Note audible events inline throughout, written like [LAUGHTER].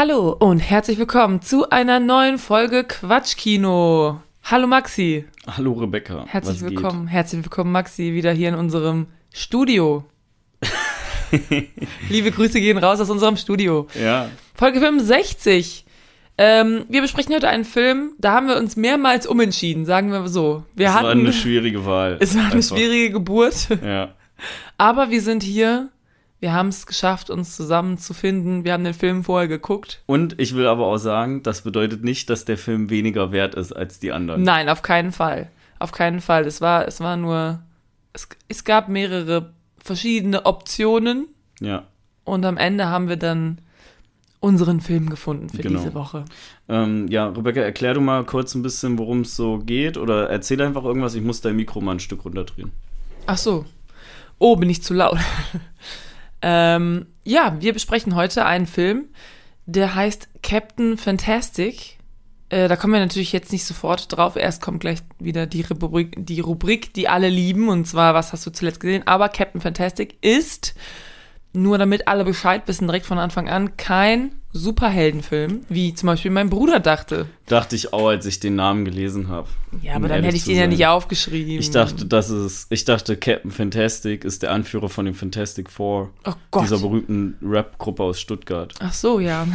Hallo und herzlich willkommen zu einer neuen Folge Quatschkino. Hallo Maxi. Hallo Rebecca. Herzlich willkommen, geht? herzlich willkommen Maxi wieder hier in unserem Studio. [LAUGHS] Liebe Grüße gehen raus aus unserem Studio. Ja. Folge 65. Ähm, wir besprechen heute einen Film, da haben wir uns mehrmals umentschieden, sagen wir so. Wir es hatten, war eine schwierige Wahl. [LAUGHS] Es war eine einfach. schwierige Geburt. Ja. Aber wir sind hier wir haben es geschafft, uns zusammenzufinden. Wir haben den Film vorher geguckt. Und ich will aber auch sagen, das bedeutet nicht, dass der Film weniger wert ist als die anderen. Nein, auf keinen Fall. Auf keinen Fall. Es war, es war nur. Es, es gab mehrere verschiedene Optionen. Ja. Und am Ende haben wir dann unseren Film gefunden für genau. diese Woche. Ähm, ja, Rebecca, erklär du mal kurz ein bisschen, worum es so geht oder erzähl einfach irgendwas. Ich muss dein Mikro mal ein Stück runterdrehen. Ach so. Oh, bin ich zu laut. [LAUGHS] Ähm, ja, wir besprechen heute einen Film, der heißt Captain Fantastic. Äh, da kommen wir natürlich jetzt nicht sofort drauf. Erst kommt gleich wieder die Rubrik, die Rubrik, die alle lieben, und zwar, was hast du zuletzt gesehen? Aber Captain Fantastic ist, nur damit alle Bescheid wissen, direkt von Anfang an, kein Superheldenfilm, wie zum Beispiel mein Bruder dachte. Dachte ich auch, als ich den Namen gelesen habe. Ja, aber um dann hätte ich den sein. ja nicht aufgeschrieben. Ich dachte, das ist, ich dachte, Captain Fantastic ist der Anführer von den Fantastic Four. Oh Gott. Dieser berühmten Rap-Gruppe aus Stuttgart. Ach so, ja.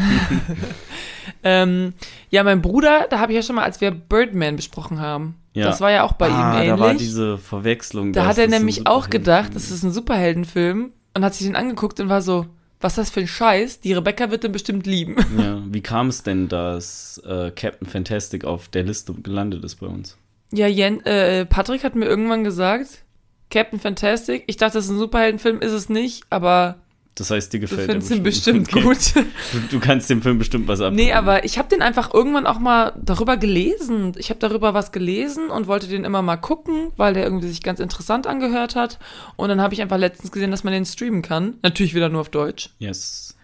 [LAUGHS] ähm, ja, mein Bruder, da habe ich ja schon mal, als wir Birdman besprochen haben. Ja. Das war ja auch bei ah, ihm ähnlich. Da war diese Verwechslung. Da hat er nämlich auch gedacht, das ist ein Superheldenfilm und hat sich den angeguckt und war so, was ist das für ein Scheiß? Die Rebecca wird den bestimmt lieben. [LAUGHS] Ja, wie kam es denn, dass äh, Captain Fantastic auf der Liste gelandet ist bei uns? Ja, Jen, äh, Patrick hat mir irgendwann gesagt, Captain Fantastic, ich dachte, das ist ein Superheldenfilm, ist es nicht, aber das heißt, dir gefällt Du findest ihn bestimmt okay. gut. [LAUGHS] Du, du, kannst dem Film bestimmt was ab. Nee, aber ich habe den einfach irgendwann auch mal darüber gelesen. Ich habe darüber was gelesen und wollte den immer mal gucken, weil der irgendwie sich ganz interessant angehört hat. Und dann habe ich einfach letztens gesehen, dass man den streamen kann. Natürlich wieder nur auf Deutsch. Yes.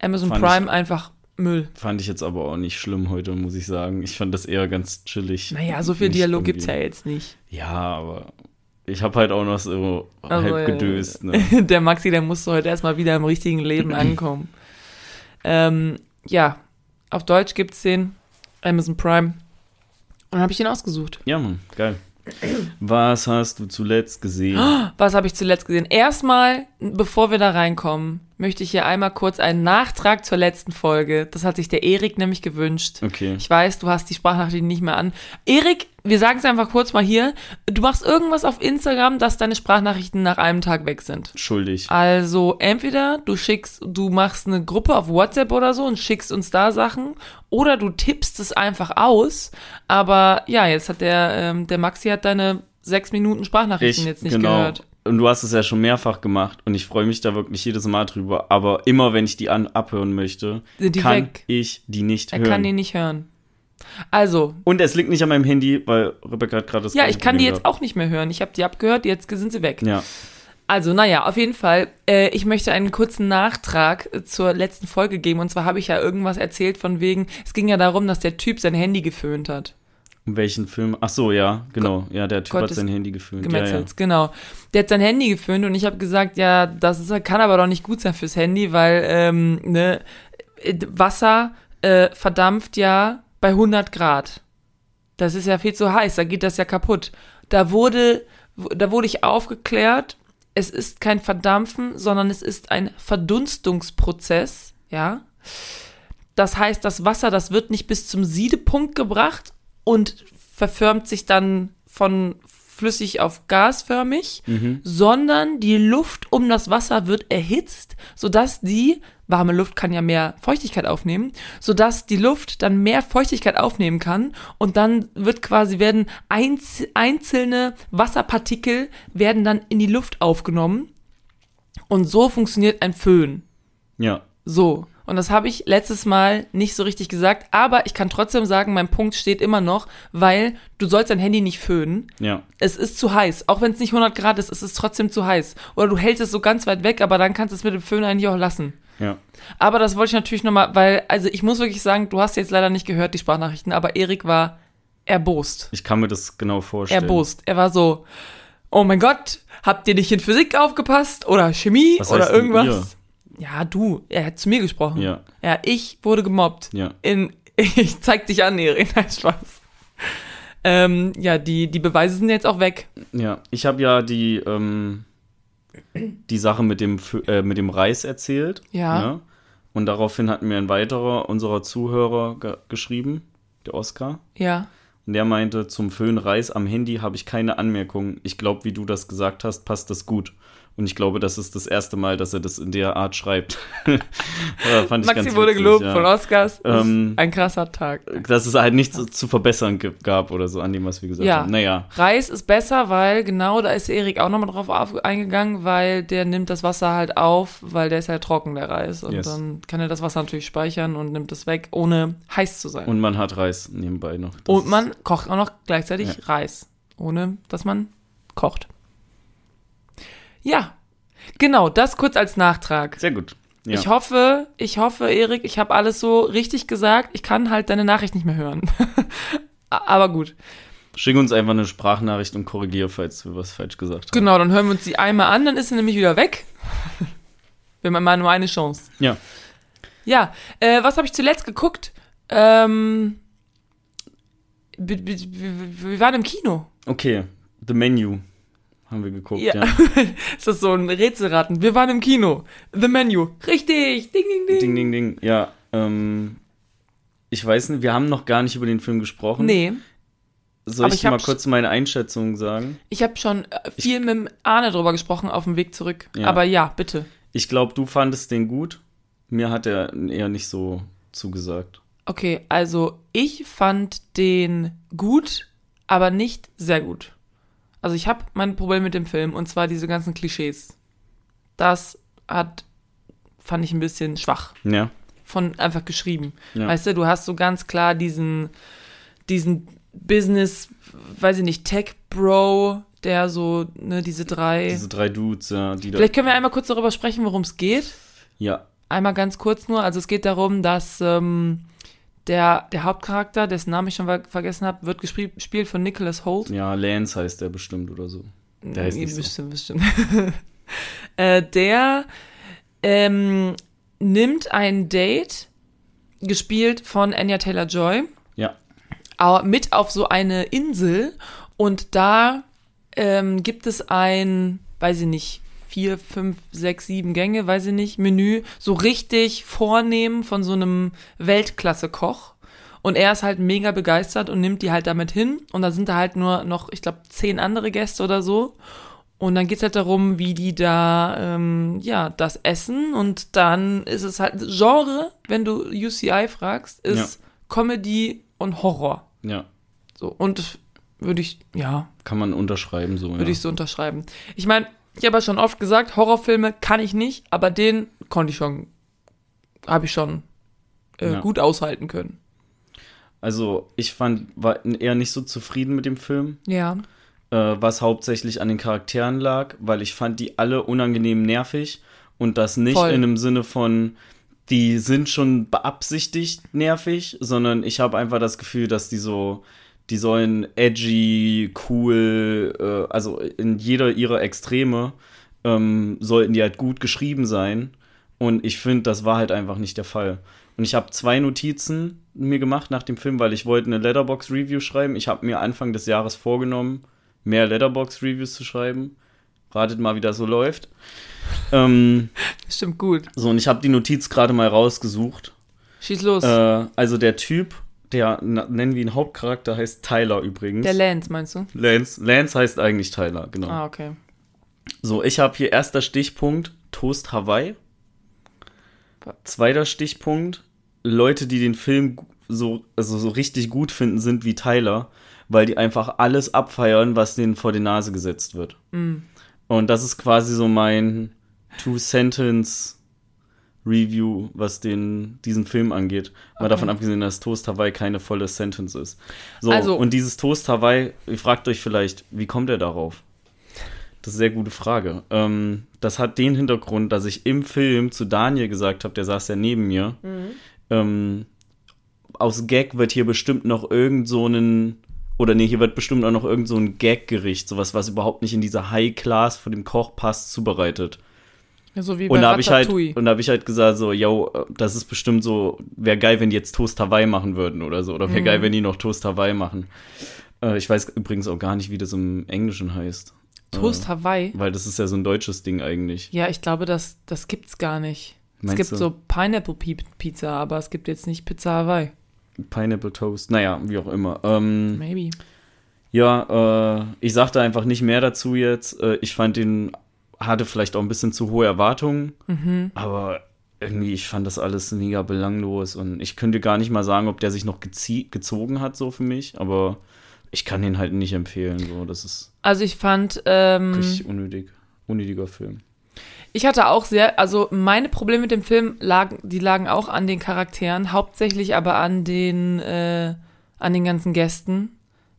Amazon fand Prime ich, einfach Müll. Fand ich jetzt aber auch nicht schlimm heute, muss ich sagen. Ich fand das eher ganz chillig. Naja, so viel Dialog gibt es ja jetzt nicht. Ja, aber ich habe halt auch noch so also, halb gedöst. Ne? [LAUGHS] Der Maxi, der musste heute erstmal wieder im richtigen Leben [CLEARS THROAT] ankommen. ähm, ja, auf Deutsch gibt es den Amazon Prime. Und dann habe ich den ausgesucht. Ja, Mann, geil. Was hast du zuletzt gesehen? [GASPS] Was habe ich zuletzt gesehen? Erstmal, bevor wir da reinkommen, möchte ich hier einmal kurz einen Nachtrag zur letzten Folge. Das hat sich der Erik nämlich gewünscht. Okay. Ich weiß, du hast die Sprachnachrichten nicht mehr an. Erik, wir sagen es einfach kurz mal hier. Du machst irgendwas auf Instagram, dass deine Sprachnachrichten nach einem Tag weg sind. Schuldig. Also entweder du schickst, du machst eine Gruppe auf WhatsApp oder so und schickst uns da Sachen oder du tippst es einfach aus. Aber ja, jetzt hat der, ähm, der Maxi hat deine sechs Minuten Sprachnachrichten ich, jetzt nicht genau. gehört und du hast es ja schon mehrfach gemacht und ich freue mich da wirklich jedes Mal drüber. Aber immer wenn ich die an, abhören möchte, die kann weg. ich die nicht er hören. Er kann die nicht hören. Also. Und es liegt nicht an meinem Handy, weil Rebecca hat gerade das Ja, ich kann die jetzt auch nicht mehr hören. Ich habe die abgehört, jetzt sind sie weg. Ja. Also, naja, auf jeden Fall. Äh, ich möchte einen kurzen Nachtrag äh, zur letzten Folge geben. Und zwar habe ich ja irgendwas erzählt von wegen, es ging ja darum, dass der Typ sein Handy geföhnt hat. Um welchen Film? Ach so, ja, genau. Ja, der Typ Gott hat sein Handy geföhnt. Gemetzelt, ja, ja. genau. Der hat sein Handy geföhnt und ich habe gesagt, ja, das ist, kann aber doch nicht gut sein fürs Handy, weil ähm, ne, Wasser äh, verdampft ja bei 100 Grad. Das ist ja viel zu heiß, da geht das ja kaputt. Da wurde, da wurde ich aufgeklärt, es ist kein Verdampfen, sondern es ist ein Verdunstungsprozess, ja. Das heißt, das Wasser, das wird nicht bis zum Siedepunkt gebracht und verfirmt sich dann von flüssig auf gasförmig, mhm. sondern die Luft um das Wasser wird erhitzt, sodass die warme Luft kann ja mehr Feuchtigkeit aufnehmen, sodass die Luft dann mehr Feuchtigkeit aufnehmen kann und dann wird quasi werden einzelne Wasserpartikel werden dann in die Luft aufgenommen und so funktioniert ein Föhn. Ja. So. Und das habe ich letztes Mal nicht so richtig gesagt, aber ich kann trotzdem sagen, mein Punkt steht immer noch, weil du sollst dein Handy nicht föhnen. Ja. Es ist zu heiß. Auch wenn es nicht 100 Grad ist, es ist trotzdem zu heiß. Oder du hältst es so ganz weit weg, aber dann kannst du es mit dem Föhn eigentlich auch lassen. Ja. Aber das wollte ich natürlich nochmal, weil, also ich muss wirklich sagen, du hast jetzt leider nicht gehört, die Sprachnachrichten, aber Erik war erbost. Ich kann mir das genau vorstellen. Erbost. Er war so, oh mein Gott, habt ihr nicht in Physik aufgepasst oder Chemie Was oder irgendwas? Ja, du, er hat zu mir gesprochen. Ja. Ja, ich wurde gemobbt. Ja. In, [LAUGHS] ich zeig dich an, Erik. Nein, Spaß. Ähm, ja, die, die Beweise sind jetzt auch weg. Ja, ich habe ja die, ähm, die Sache mit dem, äh, mit dem Reis erzählt. Ja. Ne? Und daraufhin hat mir ein weiterer unserer Zuhörer ge geschrieben, der Oskar. Ja. Und der meinte, zum Föhn Reis am Handy habe ich keine Anmerkungen. Ich glaube, wie du das gesagt hast, passt das gut. Und ich glaube, das ist das erste Mal, dass er das in der Art schreibt. ja, [LAUGHS] fand Maxi wurde witzig, gelobt ja. von Oscars. Ähm, ein krasser Tag. Dass es halt nichts zu, zu verbessern gab oder so an dem, was wir gesagt Ja. haben. Naja, Reis ist besser, weil genau da ist Erik auch nochmal drauf auf, eingegangen, weil der nimmt das Wasser halt auf, weil der ist ja trocken, der Reis. Und Yes. dann kann er das Wasser natürlich speichern und nimmt es weg, ohne heiß zu sein. Und, und man hat Reis nebenbei noch. Das ist- man kocht auch noch gleichzeitig. Reis, ohne dass man kocht. Ja, genau, das kurz als Nachtrag. Sehr gut. Ja. Ich hoffe, ich hoffe, Erik, ich habe alles so richtig gesagt. Ich kann halt deine Nachricht nicht mehr hören. [LAUGHS] Aber gut. Schick uns einfach eine Sprachnachricht und korrigier, falls wir was falsch gesagt haben. Genau, dann hören wir uns die einmal an, dann ist sie nämlich wieder weg. [LAUGHS] Wir haben mal nur eine Chance. Ja. Ja, äh, was habe ich zuletzt geguckt? Ähm, wir waren im Kino. Okay, The Menu haben wir geguckt, Ja. ja. [LAUGHS] ist das so ein Rätselraten? Wir waren im Kino. The Menu. Richtig. Ding, ding, ding. Ding, ding, ding. Ja, ähm, ich weiß nicht, wir haben noch gar nicht über den Film gesprochen. Nee, Soll aber ich, ich mal kurz meine Einschätzung sagen? ich habe schon äh, viel mit dem Arne drüber gesprochen auf dem Weg zurück. Ja. Aber ja, bitte. Ich glaube, du fandest den gut. Mir hat er eher nicht so zugesagt. Okay, also ich fand den gut, aber nicht sehr gut. Also ich habe mein Problem mit dem Film und zwar diese ganzen Klischees. Das hat fand ich ein bisschen schwach Ja, von einfach geschrieben. Ja. Weißt du, du hast so ganz klar diesen diesen Business, weiß ich nicht, Tech Bro, der so ne diese drei diese drei Dudes, ja, die. Vielleicht können wir einmal kurz darüber sprechen, worum es geht. Ja, Einmal ganz kurz nur. Also es geht darum, dass ähm, der, der Hauptcharakter, dessen Namen ich schon ver vergessen habe, wird gespielt von Nicholas Holt. ja, Lance heißt der bestimmt oder so. Der heißt nicht so. bestimmt, bestimmt. [LAUGHS] äh, der ähm, nimmt ein Date, gespielt von Anya Taylor-Joy, Ja, au- mit auf so eine Insel und da ähm, gibt es ein, weiß ich nicht, vier, fünf, sechs, sieben Gänge, weiß ich nicht, Menü, so richtig vornehm von so einem Weltklasse-Koch. Und er ist halt mega begeistert und nimmt die halt damit hin. Und da sind da halt nur noch, ich glaube, zehn andere Gäste oder so. Und dann geht's halt darum, wie die da, ähm, ja, das essen. Und dann ist es halt, Genre, wenn du UCI fragst, ist Comedy und Horror. ja. So, und würde ich, ja, Kann man unterschreiben so. würde ja. ich so unterschreiben. Ich meine, ich habe ja schon oft gesagt, Horrorfilme kann ich nicht, aber den konnte ich schon, habe ich schon äh, Ja. gut aushalten können. Also, ich fand, war eher nicht so zufrieden mit dem Film. Ja. äh, was hauptsächlich an den Charakteren lag, weil ich fand die alle unangenehm nervig und das nicht Voll. in einem Sinne von, die sind schon beabsichtigt nervig, sondern ich habe einfach das Gefühl, dass die so, die sollen edgy, cool, äh, also in jeder ihrer Extreme ähm, sollten die halt gut geschrieben sein und ich finde, das war halt einfach nicht der Fall. Und ich habe zwei Notizen mir gemacht nach dem Film, weil ich wollte eine Letterbox-Review schreiben. Ich habe mir Anfang des Jahres vorgenommen, mehr Letterbox-Reviews zu schreiben. Ratet mal, wie das so läuft. Ähm, [LAUGHS] Stimmt gut. so, und ich habe die Notiz gerade mal rausgesucht. Schieß los. Äh, also der Typ, der nennen wir ihn Hauptcharakter, heißt Tyler übrigens. Der Lance, meinst du? Lance. Lance heißt eigentlich Tyler, genau. Ah, okay. So, ich habe hier erster Stichpunkt Toast Hawaii. Zweiter Stichpunkt Leute, die den Film so also so richtig gut finden, sind wie Tyler, weil die einfach alles abfeiern, was denen vor die Nase gesetzt wird. Und das ist quasi so mein Two Sentence Review, was den diesen Film angeht. Mal Okay. davon abgesehen, dass Toast Hawaii keine volle Sentence ist. So, Also- und dieses Toast Hawaii, ihr fragt euch vielleicht, wie kommt er darauf? Das ist eine sehr gute Frage. Ähm, das hat den Hintergrund, dass ich im Film zu Daniel gesagt habe, der saß ja neben mir. Ähm, aus Gag wird hier bestimmt noch irgend so einen, oder nee, hier wird bestimmt auch noch irgend so ein Gag-Gericht, sowas, was überhaupt nicht in diese High Class von dem Koch passt, zubereitet. So wie Und bei da habe ich halt, und da habe ich halt gesagt, so, yo, das ist bestimmt so, wäre geil, wenn die jetzt Toast Hawaii machen würden oder so. Oder wäre Mhm. geil, wenn die noch Toast Hawaii machen. Äh, ich weiß übrigens auch gar nicht, wie das im Englischen heißt. Toast äh, Hawaii. Weil das ist ja so ein deutsches Ding eigentlich. Ja, ich glaube, das, das gibt's gar nicht. Meinst es gibt du? so Pineapple Pi- Pizza, aber es gibt jetzt nicht Pizza Hawaii. Pineapple Toast, naja, wie auch immer. Ähm, Maybe. ja, äh, ich sagte einfach nicht mehr dazu jetzt. Äh, ich fand den, hatte vielleicht auch ein bisschen zu hohe Erwartungen, Mhm. aber irgendwie, ich fand das alles mega belanglos und ich könnte gar nicht mal sagen, ob der sich noch gezogen hat, so für mich, aber ich kann den halt nicht empfehlen, so, das ist Also ich fand, ähm, richtig unnötig, unnötiger Film. ich hatte auch sehr, also meine Probleme mit dem Film lagen, die lagen auch an den Charakteren, hauptsächlich aber an den, äh, an den ganzen Gästen.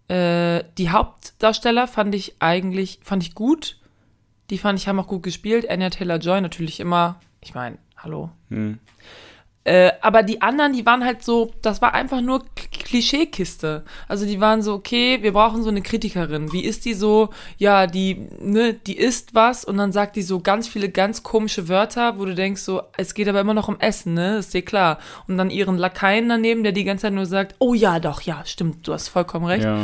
Äh, die Hauptdarsteller fand ich eigentlich, fand ich gut. Die fand ich haben auch gut gespielt. Anya Taylor-Joy natürlich immer, ich meine, hallo. Hm. Äh, aber die anderen, die waren halt so, das war einfach nur Klischeekiste. Also die waren so, okay, wir brauchen so eine Kritikerin. Wie ist die so? Ja, die, ne, die isst was und dann sagt die so ganz viele ganz komische Wörter, wo du denkst so, es geht aber immer noch um Essen, ne? Ist dir klar. Und dann ihren Lakaien daneben, der die ganze Zeit nur sagt, oh ja, doch, ja, stimmt, du hast vollkommen recht. Ja,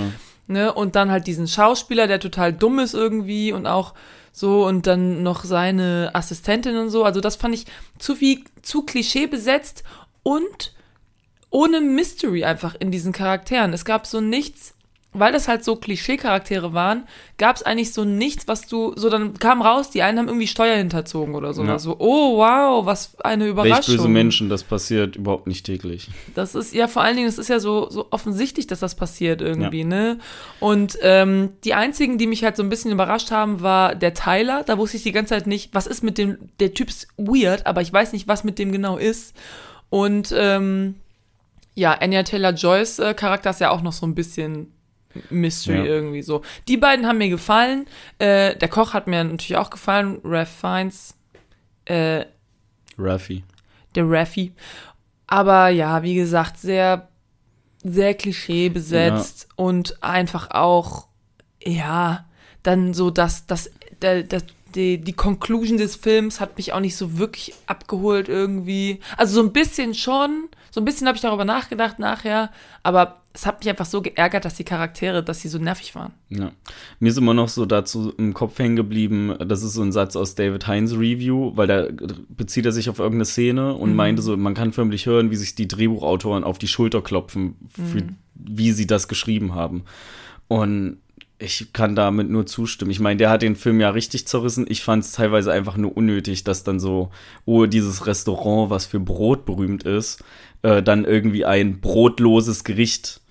Ne? Und dann halt diesen Schauspieler, der total dumm ist irgendwie und auch so und dann noch seine Assistentin und so. Also das fand ich zu viel, zu Klischee besetzt und ohne Mystery einfach in diesen Charakteren. Es gab so nichts, weil das halt so Klischee-Charaktere waren, gab es eigentlich so nichts, was du, so dann kam raus, die einen haben irgendwie Steuer hinterzogen oder so. Ja. So, oh wow, was eine welch Überraschung. böse Menschen, das passiert überhaupt nicht täglich. Das ist ja vor allen Dingen, es ist ja so, so offensichtlich, dass das passiert irgendwie, ne? Und ähm, die einzigen, die mich halt so ein bisschen überrascht haben, war der Tyler. Da wusste ich die ganze Zeit nicht, was ist mit dem, der Typ ist weird, aber ich weiß nicht, was mit dem genau ist. Und ähm, ja, Anya Taylor-Joys äh, Charakter ist ja auch noch so ein bisschen Mystery Ja. irgendwie so. Die beiden haben mir gefallen. Äh, der Koch hat mir natürlich auch gefallen, Ralph Fiennes. Äh, Raffi. der Raffi. Aber ja, wie gesagt, sehr, sehr Klischee besetzt und einfach auch, ja, dann so, dass das, der, das, die, die Conclusion des Films hat mich auch nicht so wirklich abgeholt irgendwie. Also so ein bisschen schon, so ein bisschen habe ich darüber nachgedacht nachher, aber es hat mich einfach so geärgert, dass die Charaktere, dass sie so nervig waren. Ja. Mir ist immer noch so dazu im Kopf hängen geblieben, das ist so ein Satz aus David Hines Review, weil da bezieht er sich auf irgendeine Szene und meinte so, man kann förmlich hören, wie sich die Drehbuchautoren auf die Schulter klopfen, für, wie sie das geschrieben haben. Und ich kann damit nur zustimmen. Ich meine, der hat den Film ja richtig zerrissen. Ich fand es teilweise einfach nur unnötig, dass dann so, oh, dieses Restaurant, was für Brot berühmt ist, äh, dann irgendwie ein brotloses Gericht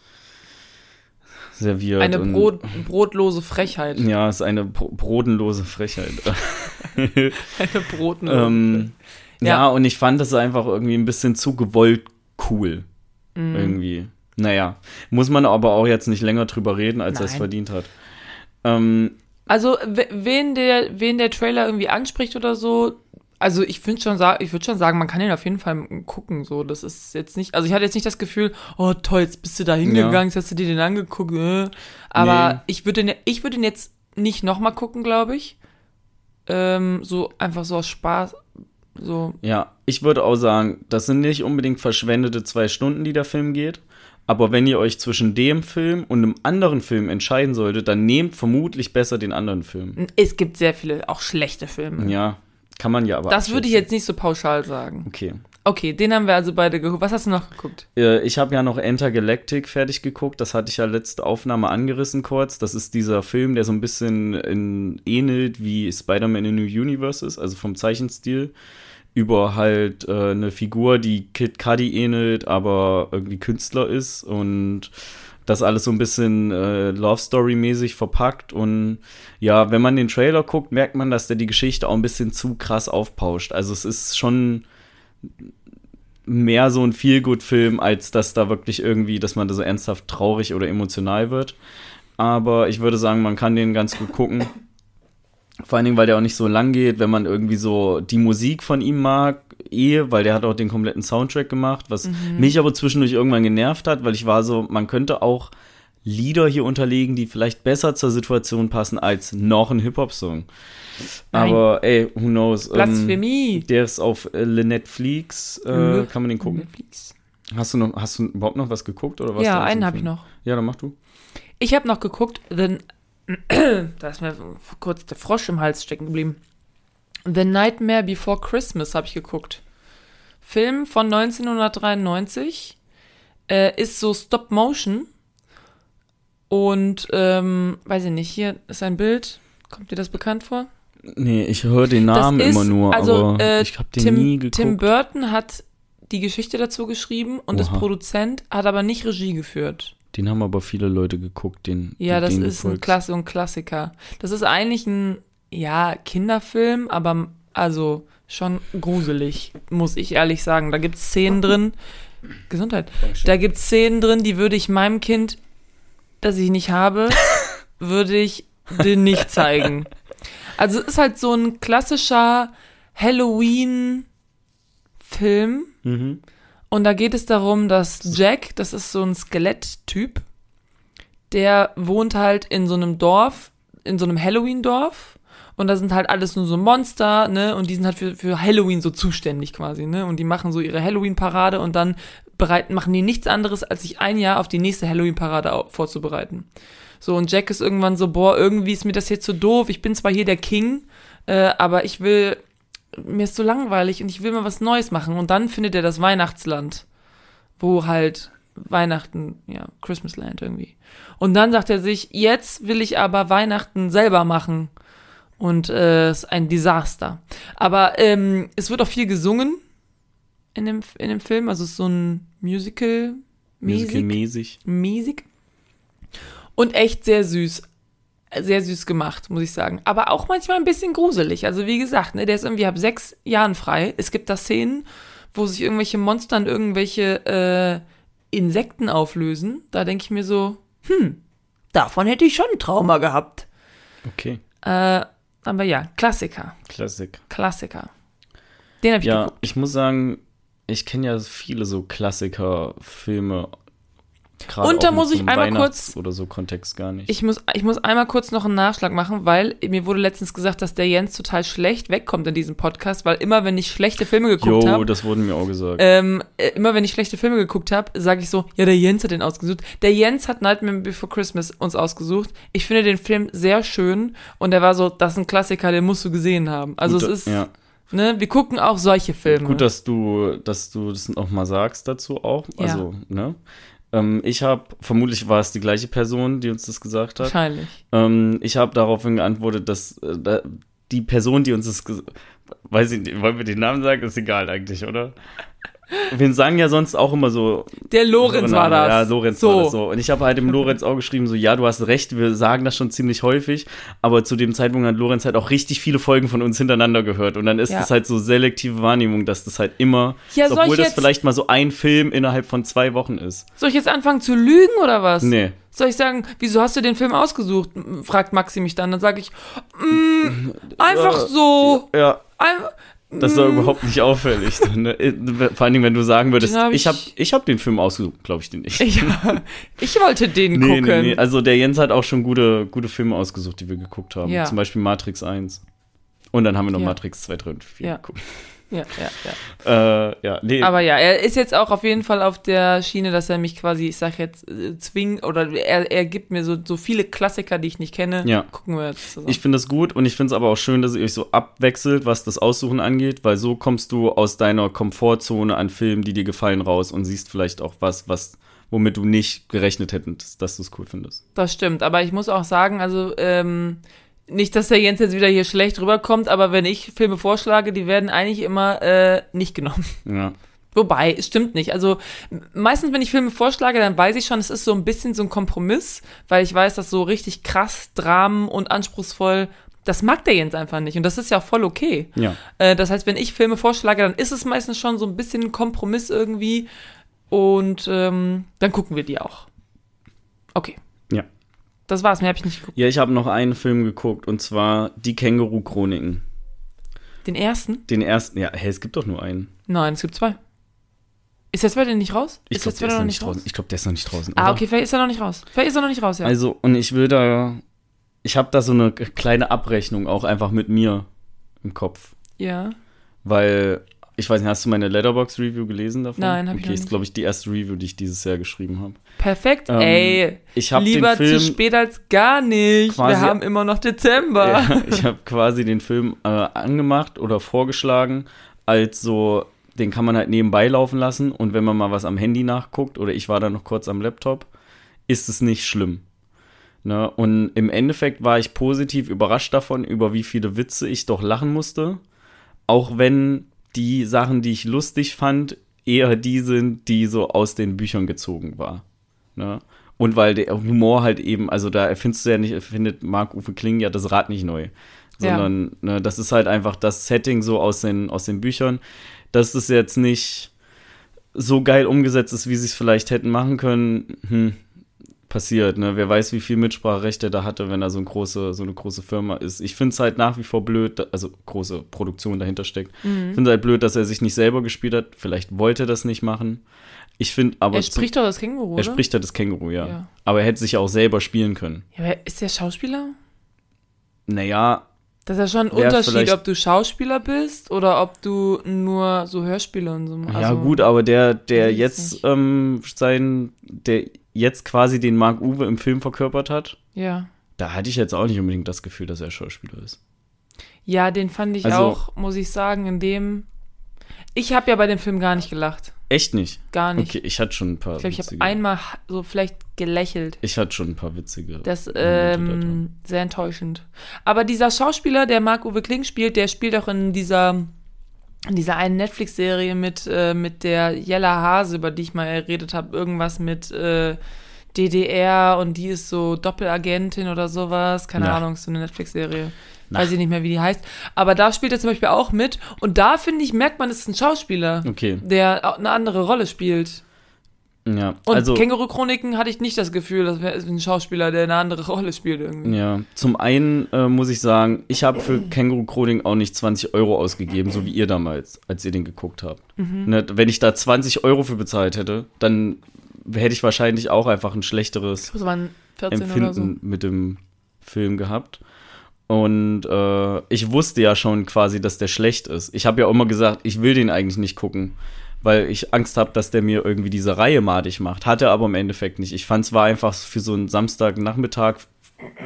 serviert. Eine Brot, brotlose Frechheit. ja, ist eine bro brotenlose Frechheit. [LAUGHS] Eine brotlose ähm, ja. Ja. und ich fand das einfach irgendwie ein bisschen zu gewollt cool. Mhm. Irgendwie. Naja, muss man aber auch jetzt nicht länger drüber reden, als er es verdient hat. Ähm, Also, we- wen der, wen der Trailer irgendwie anspricht oder so, also ich finde schon, ich würde schon sagen, man kann ihn auf jeden Fall gucken. So, das ist jetzt nicht, also ich hatte jetzt nicht das Gefühl, oh toll, jetzt bist du da hingegangen, Ja. jetzt hast du dir den angeguckt. Äh. Aber Nee. ich würde den, ich würde den jetzt nicht nochmal gucken, glaube ich. Ähm, so einfach so aus Spaß. So, ja, ich würde auch sagen, das sind nicht unbedingt verschwendete zwei Stunden, die der Film geht. Aber wenn ihr euch zwischen dem Film und einem anderen Film entscheiden solltet, dann nehmt vermutlich besser den anderen Film. es gibt sehr viele auch schlechte Filme. Ja, kann man ja aber. Das würde ich jetzt nicht so pauschal sagen. Okay. Okay, den haben wir also beide geguckt. Was hast du noch geguckt? Äh, Ich habe ja noch Intergalactic fertig geguckt. Das hatte ich ja letzte Aufnahme angerissen kurz. Das ist dieser Film, der so ein bisschen in, ähnelt wie Spider-Man in New Universe ist, also vom Zeichenstil. Über halt äh, eine Figur, die Kid Cudi ähnelt, aber irgendwie Künstler ist und das alles so ein bisschen äh, Love Story-mäßig verpackt. Und ja, wenn man den Trailer guckt, merkt man, dass der die Geschichte auch ein bisschen zu krass aufpauscht. Also es ist schon mehr so ein Feel-Good-Film, als dass da wirklich irgendwie, dass man da so ernsthaft traurig oder emotional wird. Aber ich würde sagen, man kann den ganz gut gucken. Vor allen Dingen, weil der auch nicht so lang geht, wenn man irgendwie so die Musik von ihm mag, eh, weil der hat auch den kompletten Soundtrack gemacht, was mich aber zwischendurch irgendwann genervt hat, weil ich war so, man könnte auch Lieder hier unterlegen, die vielleicht besser zur Situation passen als noch ein Hip-Hop-Song. Aber ey, who knows? Ähm, Blasphemie. der ist auf äh, Netflix. Äh, kann man den gucken? Netflix. Hast du noch, hast du überhaupt noch was geguckt oder was? Ja, einen habe ich noch. Ja, dann mach du. Ich habe noch geguckt, The, [CLEARS THROAT] da ist mir kurz der Frosch im Hals stecken geblieben. The Nightmare Before Christmas habe ich geguckt. Film von 1993. Äh, ist so Stop Motion. Und, ähm, weiß ich nicht, hier ist ein Bild. Kommt dir das bekannt vor? Nee, ich höre den Namen ist- immer nur, also, aber äh, ich habe den Tim, nie geguckt. Tim Burton hat die Geschichte dazu geschrieben und ist Oha. Produzent, hat aber nicht Regie geführt. Den haben aber viele Leute geguckt, den Ja, die- das den ist ein. Klasse und Klassiker. Das ist eigentlich ein, ja, Kinderfilm, aber also schon gruselig, muss ich ehrlich sagen. Da gibt es Szenen drin, Gesundheit, da gibt es Szenen drin, die würde ich meinem Kind, das ich nicht habe, [LAUGHS] würde ich den nicht zeigen. Also es ist halt so ein klassischer Halloween-Film. Mhm. Und da geht es darum, dass Jack, das ist so ein Skeletttyp, der wohnt halt in so einem Dorf, in so einem Halloween-Dorf. Und da sind halt alles nur so Monster, ne? Und die sind halt für, für Halloween so zuständig quasi, ne? Und die machen so ihre Halloween-Parade und dann bereiten, machen die nichts anderes, als sich ein Jahr auf die nächste Halloween-Parade vorzubereiten. So, und Jack ist irgendwann so, boah, irgendwie ist mir das jetzt so doof. Ich bin zwar hier der King, äh, aber ich will, mir ist so langweilig und ich will mal was Neues machen. Und dann findet er das Weihnachtsland, wo halt Weihnachten, ja, Christmasland irgendwie. Und dann sagt er sich, jetzt will ich aber Weihnachten selber machen. Und äh, es ist ein Desaster. Aber ähm, es wird auch viel gesungen in dem, in dem Film. Also es ist so ein Musical, mäßig, Musical-mäßig. mäßig. Und echt sehr süß. Sehr süß gemacht, muss ich sagen. Aber auch manchmal ein bisschen gruselig. Also wie gesagt, ne, der ist irgendwie ab sechs Jahren frei. Es gibt da Szenen, wo sich irgendwelche Monster in irgendwelche äh, Insekten auflösen. Da denke ich mir so, hm, davon hätte ich schon ein Trauma gehabt. Okay, Äh, aber ja, Klassiker. Klassik. Klassiker. Den habe ich Ja, geguckt. ich muss sagen, ich kenne ja viele so Klassiker-Filme. Gerade Und da muss ich einmal kurz- oder so Kontext gar nicht. Ich muss, ich muss einmal kurz noch einen Nachschlag machen, weil mir wurde letztens gesagt, dass der Jens total schlecht wegkommt in diesem Podcast, weil immer, wenn ich schlechte Filme geguckt Jo, habe, das wurden mir auch gesagt. ähm, äh, immer wenn ich schlechte Filme geguckt habe, sage ich so, ja, der Jens hat den ausgesucht. Der Jens hat Nightmare Before Christmas uns ausgesucht. Ich finde den Film sehr schön und er war so, das ist ein Klassiker, den musst du gesehen haben. Also Gut, es ist, ja. ne, wir gucken auch solche Filme. Gut, dass du, dass du das noch mal sagst dazu auch. Ja. Also, ne? Ähm, ich habe, vermutlich war es die gleiche Person, die uns das gesagt hat. Wahrscheinlich. Ähm, ich habe daraufhin geantwortet, dass äh, die Person, die uns das, ges- weiß ich nicht, wollen wir den Namen sagen? Ist egal eigentlich, oder? Wir sagen ja sonst auch immer so. Der Lorenz war das. Ja, Lorenz so. war das so. Und ich habe halt dem Lorenz auch geschrieben, so, ja, du hast recht, wir sagen das schon ziemlich häufig, aber zu dem Zeitpunkt hat Lorenz halt auch richtig viele Folgen von uns hintereinander gehört. Und dann ist Ja. das halt so selektive Wahrnehmung, dass das halt immer, Ja, soll obwohl das jetzt- vielleicht mal so ein Film innerhalb von zwei Wochen ist. Soll ich jetzt anfangen zu lügen oder was? Nee. Soll ich sagen, wieso hast du den Film ausgesucht? Fragt Maxi mich dann. Dann sage ich, mm, [LAUGHS] einfach so. Ja, Einfach, Das ist doch überhaupt nicht auffällig. ne? Vor allen Dingen, wenn du sagen würdest, Den hab ich ich- habe ich hab den Film ausgesucht, glaube ich dir nicht. ja, ich wollte den Nee, gucken. nee, nee. Also der Jens hat auch schon gute, gute Filme ausgesucht, die wir geguckt haben. Ja. Zum Beispiel Matrix 1. Und dann haben wir noch Ja. Matrix 2, 3 und 4 Ja. geguckt. Ja, ja, ja. Äh, ja, nee. Aber ja, er ist jetzt auch auf jeden Fall auf der Schiene, dass er mich quasi, ich sag jetzt, äh, zwingt oder er, er gibt mir so, so viele Klassiker, die ich nicht kenne. Ja. Gucken wir jetzt zusammen. ich finde das gut und ich finde es aber auch schön, dass ihr euch so abwechselt, was das Aussuchen angeht, weil so kommst du aus deiner Komfortzone an Filmen, die dir gefallen, raus und siehst vielleicht auch was, was womit du nicht gerechnet hättest, dass du es cool findest. Das stimmt, aber ich muss auch sagen, also ähm, nicht, dass der Jens jetzt wieder hier schlecht rüberkommt, aber wenn ich Filme vorschlage, die werden eigentlich immer äh, nicht genommen. [LAUGHS] Ja. Wobei, es stimmt nicht. Also meistens, wenn ich Filme vorschlage, dann weiß ich schon, es ist so ein bisschen so ein Kompromiss, weil ich weiß, dass so richtig krass, Dramen und anspruchsvoll, das mag der Jens einfach nicht. Und das ist ja auch voll okay. Ja. Äh, das heißt, wenn ich Filme vorschlage, dann ist es meistens schon so ein bisschen ein Kompromiss irgendwie. Und ähm, dann gucken wir die auch. Okay. Ja. Das war's, mehr habe ich nicht geguckt. Ja, ich habe noch einen Film geguckt und zwar Die Känguru-Chroniken. Den ersten? Den ersten, ja, hey, es gibt doch nur einen. Nein, es gibt zwei. Ist der zweite nicht raus? Ich ist glaube, der der ist noch nicht draußen. Ich glaube, der ist noch nicht draußen. Ah, oder? okay, vielleicht ist er noch nicht raus. Vielleicht ist er noch nicht raus, ja. Also, und ich will da, ich habe da so eine kleine Abrechnung auch einfach mit mir im Kopf. ja. Weil, ich weiß nicht, hast du meine Letterbox-Review gelesen davon? Nein, hab ich okay, noch ist, nicht. glaube ich, die erste Review, die ich dieses Jahr geschrieben habe. Perfekt. Ähm, Ey, Ich habe lieber den Film, zu spät als gar nicht. Wir haben immer noch Dezember. Ja, ich habe quasi den Film äh, angemacht oder vorgeschlagen, als so, den kann man halt nebenbei laufen lassen und wenn man mal was am Handy nachguckt oder ich war da noch kurz am Laptop, ist es nicht schlimm. Ne? Und im Endeffekt war ich positiv überrascht davon, über wie viele Witze ich doch lachen musste. Auch wenn die Sachen, die ich lustig fand, eher die sind, die so aus den Büchern gezogen war. Ne? Und weil der Humor halt eben, also da erfindest du ja nicht, erfindet Marc-Uwe Kling ja das Rad nicht neu. Ja. Sondern ne, das ist halt einfach das Setting so aus den, aus den Büchern. Dass es jetzt nicht so geil umgesetzt ist, wie sie es vielleicht hätten machen können, hm, passiert. Ne? Wer weiß, wie viel Mitspracherecht er da hatte, wenn er so, ein große, so eine große Firma ist. Ich finde es halt nach wie vor blöd, da- also große Produktion dahinter steckt. Mhm. Ich finde es halt blöd, dass er sich nicht selber gespielt hat. Vielleicht wollte er das nicht machen. Ich finde aber. er spricht doch das Känguru, er oder? spricht halt das Känguru, ja. Ja. Aber er hätte sich ja auch selber spielen können. Ja, aber ist der Schauspieler? Naja, Das ist ja schon ein Unterschied, ob du Schauspieler bist oder ob du nur so Hörspiele und so machst. ja Also, gut, aber der, der jetzt ähm, sein, der jetzt quasi den Mark Uwe im Film verkörpert hat, Ja. da hatte ich jetzt auch nicht unbedingt das Gefühl, dass er Schauspieler ist. Ja, den fand ich Also- auch, muss ich sagen, in dem. Ich habe ja bei dem Film gar nicht gelacht. Echt nicht? Gar nicht. Okay, ich hatte schon ein paar Ich glaube, ich habe einmal so vielleicht gelächelt. ich hatte schon ein paar witzige. Das ähm, sehr enttäuschend. Aber dieser Schauspieler, der Marc-Uwe Kling spielt, der spielt auch in dieser in dieser einen Netflix-Serie mit, äh, mit der Jella Hase, über die ich mal geredet habe, irgendwas mit äh, DDR und die ist so Doppelagentin oder sowas. Keine Na. Ahnung, so eine Netflix-Serie. Weiß ich nicht mehr, wie die heißt. Aber da spielt er zum Beispiel auch mit. Und da, finde ich, merkt man, es ist ein Schauspieler, Okay, der eine andere Rolle spielt. Ja. Und also, Känguru-Chroniken hatte ich nicht das Gefühl, das wäre ein Schauspieler, der eine andere Rolle spielt irgendwie. ja. Zum einen äh, muss ich sagen, ich habe für Känguru Coding auch nicht 20 Euro ausgegeben, so wie ihr damals, als ihr den geguckt habt. Mhm. Ne, wenn ich da 20 Euro für bezahlt hätte, dann hätte ich wahrscheinlich auch einfach ein schlechteres Das waren 14 Empfinden so. mit dem Film gehabt. Und äh, ich wusste ja schon quasi, dass der schlecht ist. Ich habe ja auch immer gesagt, ich will den eigentlich nicht gucken, weil ich Angst habe, dass der mir irgendwie diese Reihe madig macht. Hatte aber im Endeffekt nicht. Ich fand es war einfach für so einen Samstagnachmittag,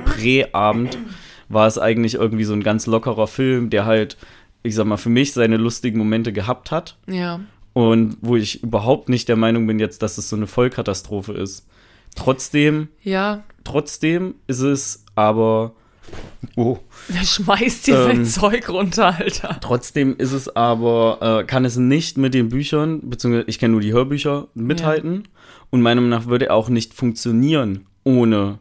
Präabend, war es eigentlich irgendwie so ein ganz lockerer Film, der halt, ich sag mal, für mich seine lustigen Momente gehabt hat. Ja. Und wo ich überhaupt nicht der Meinung bin jetzt, dass es so eine Vollkatastrophe ist. Trotzdem Ja, Trotzdem ist es aber. Oh. der schmeißt dir sein Ähm. Zeug runter, Alter. Trotzdem ist es aber, äh, kann es nicht mit den Büchern, beziehungsweise ich kenne nur die Hörbücher, mithalten. Und meiner Meinung nach würde er auch nicht funktionieren ohne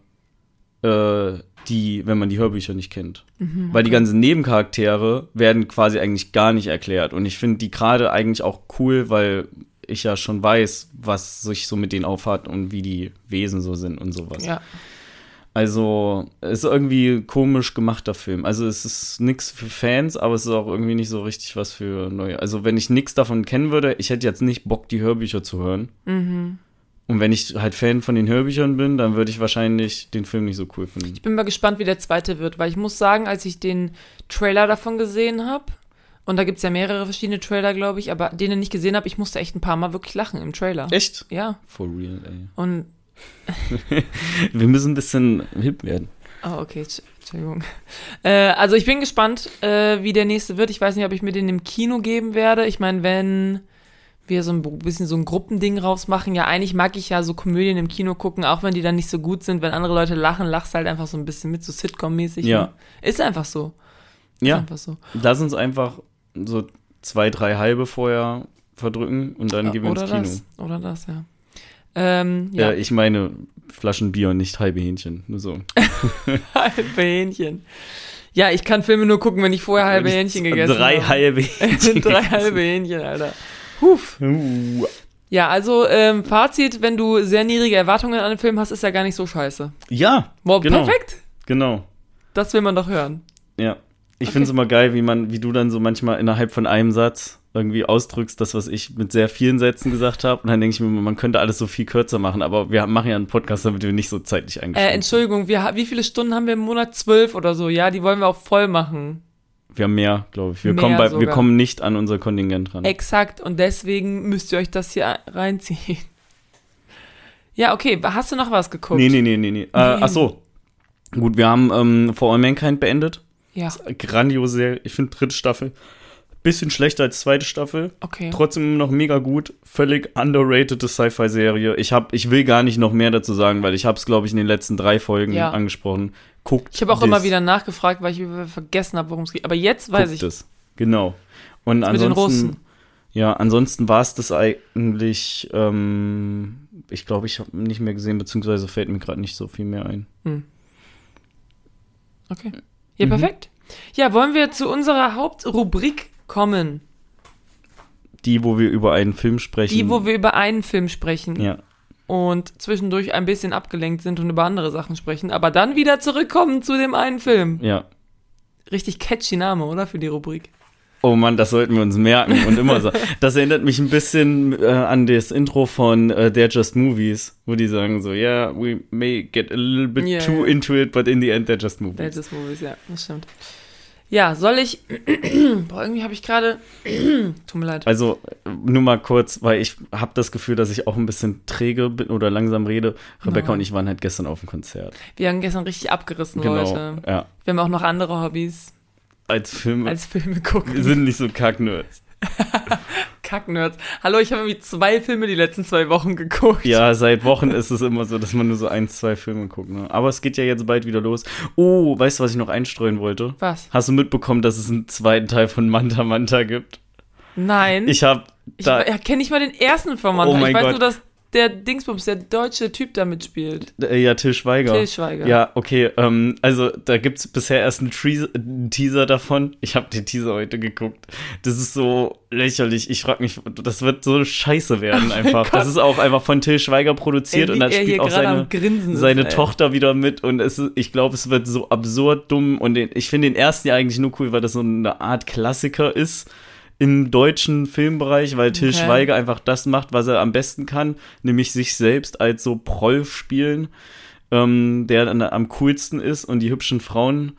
äh, die, wenn man die Hörbücher nicht kennt. Weil die ganzen Nebencharaktere werden quasi eigentlich gar nicht erklärt. Und ich finde die gerade eigentlich auch cool, weil ich ja schon weiß, was sich so mit denen aufhat und wie die Wesen so sind und sowas. Ja. Also, es ist irgendwie komisch gemachter Film. Also, es ist nichts für Fans, aber es ist auch irgendwie nicht so richtig was für neue. Also, wenn ich nichts davon kennen würde, ich hätte jetzt nicht Bock, die Hörbücher zu hören. Mhm. Und wenn ich halt Fan von den Hörbüchern bin, dann würde ich wahrscheinlich den Film nicht so cool finden. Ich bin mal gespannt, wie der zweite wird, weil ich muss sagen, als ich den Trailer davon gesehen habe, und da gibt es ja mehrere verschiedene Trailer, glaube ich, aber den ich nicht gesehen habe, ich musste echt ein paar Mal wirklich lachen im Trailer. Echt? Ja. For real, ey. Und, [LAUGHS] Wir müssen ein bisschen hip werden. oh, okay, Entsch- Entschuldigung. Äh, also ich bin gespannt, äh, wie der nächste wird. Ich weiß nicht, ob ich mir den im Kino geben werde. Ich meine, wenn wir so ein bisschen so ein Gruppending rausmachen, ja, eigentlich mag ich ja so Komödien im Kino gucken, auch wenn die dann nicht so gut sind. Wenn andere Leute lachen, lachst halt einfach so ein bisschen mit, so Sitcom-mäßig. Ja. ne? Ist einfach so. Ist Ja, einfach so. lass uns einfach so zwei, drei halbe vorher verdrücken und dann gehen wir ins Oder Kino. das. Oder das, ja. Ähm, ja, Ja, ich meine Flaschen Bier und nicht halbe Hähnchen. Nur so. [LAUGHS] halbe Hähnchen. Ja, ich kann Filme nur gucken, wenn ich vorher halbe ich Hähnchen gegessen Drei habe. halbe [LAUGHS] Hähnchen. Drei halbe Hähnchen, Alter. Huf. Uh. Ja, also ähm, Fazit, wenn du sehr niedrige Erwartungen an den Film hast, ist er gar nicht so scheiße. Ja, Wow, Genau. perfekt. genau. Das will man doch hören. Ja. Ich Okay. finde es immer geil, wie man, wie du dann so manchmal innerhalb von einem Satz irgendwie ausdrückst, das, was ich mit sehr vielen Sätzen gesagt habe. Und dann denke ich mir, man könnte alles so viel kürzer machen, aber wir machen ja einen Podcast, damit wir nicht so zeitlich eingeschränkt Äh. Entschuldigung, wir, wie viele Stunden haben wir im Monat? Zwölf oder so, ja? Die wollen wir auch voll machen. Wir haben mehr, glaube ich. Wir, Mehr kommen bei, wir sogar. kommen nicht an unser Kontingent ran. Exakt, und deswegen müsst ihr euch das hier reinziehen. [LAUGHS] Ja, okay, hast du noch was geguckt? Nee, nee, nee, nee, nee. Äh, ach so. Gut, wir haben ähm, For All Mankind beendet. Ja, Grandiose Serie. Ich finde dritte Staffel bisschen schlechter als zweite Staffel. okay. Trotzdem noch mega gut. Völlig underrated Sci-Fi-Serie. Ich, hab, ich will gar nicht noch mehr dazu sagen, weil ich habe es, glaube ich, in den letzten drei Folgen Ja. angesprochen. Guckt Ich habe auch das. immer wieder nachgefragt, weil ich vergessen habe, worum es geht. Aber jetzt weiß Guckt ich. es. Genau. Und mit den ansonsten, Russen. ja, ansonsten war es das eigentlich, ähm, ich glaube, ich habe nicht mehr gesehen, beziehungsweise fällt mir gerade nicht so viel mehr ein. Okay. Ja, Mhm. perfekt. Ja, wollen wir zu unserer Hauptrubrik kommen? Die, wo wir über einen Film sprechen. Die, wo wir über einen Film sprechen Ja, und zwischendurch ein bisschen abgelenkt sind und über andere Sachen sprechen, aber dann wieder zurückkommen zu dem einen Film. ja. Richtig catchy Name, oder? Für die Rubrik. Oh Mann, das sollten wir uns merken und immer so. [LAUGHS] Das erinnert mich ein bisschen äh, an das Intro von äh, They're Just Movies, wo die sagen so, yeah, we may get a little bit Yeah, too yeah. into it, but in the end they're just movies. Welt des Movies, ja, das stimmt. Ja, soll ich. [CLEARS THROAT] Boah, irgendwie habe ich gerade. [CLEARS THROAT] Tut mir leid. Also nur mal kurz, weil ich habe das Gefühl, dass ich auch ein bisschen träge bin oder langsam rede. Rebecca No. und ich waren halt gestern auf dem Konzert. Wir haben gestern richtig abgerissen, Genau, Leute. ja. Wir haben auch noch andere Hobbys Als Film. als Filme wir gucken. sind nicht so kacknerds. [LAUGHS] Kacknerds. Hallo, ich habe irgendwie zwei Filme die letzten zwei Wochen geguckt. Ja, seit Wochen ist es immer so, dass man nur so ein, zwei Filme guckt. Ne? Aber es geht ja jetzt bald wieder los. Oh, weißt du, was ich noch einstreuen wollte? Was? Hast du mitbekommen, dass es einen zweiten Teil von Manta Manta gibt? Nein. Ich habe Ich da erkenne nicht mal den ersten von Manta. Oh mein ich weiß Gott. nur, dass der Dingsbums, der deutsche Typ da mitspielt. äh, ja Till Schweiger. Till Schweiger. Ja, okay. Ähm, also da gibt's bisher erst einen, Treas- einen Teaser davon. Ich habe den Teaser heute geguckt. Das ist so lächerlich. Ich frage mich, das wird so scheiße werden [LAUGHS] einfach. Oh Gott. das ist auch einfach von Till Schweiger produziert Ey, und dann spielt auch seine ist, seine. Tochter wieder mit und es ist, ich glaube, es wird so absurd dumm und den, ich finde den ersten ja eigentlich nur cool, weil das so eine Art Klassiker ist im deutschen Filmbereich, weil Till Okay. Schweiger einfach das macht, was er am besten kann, nämlich sich selbst als so Proll spielen, ähm, der dann am coolsten ist und die hübschen Frauen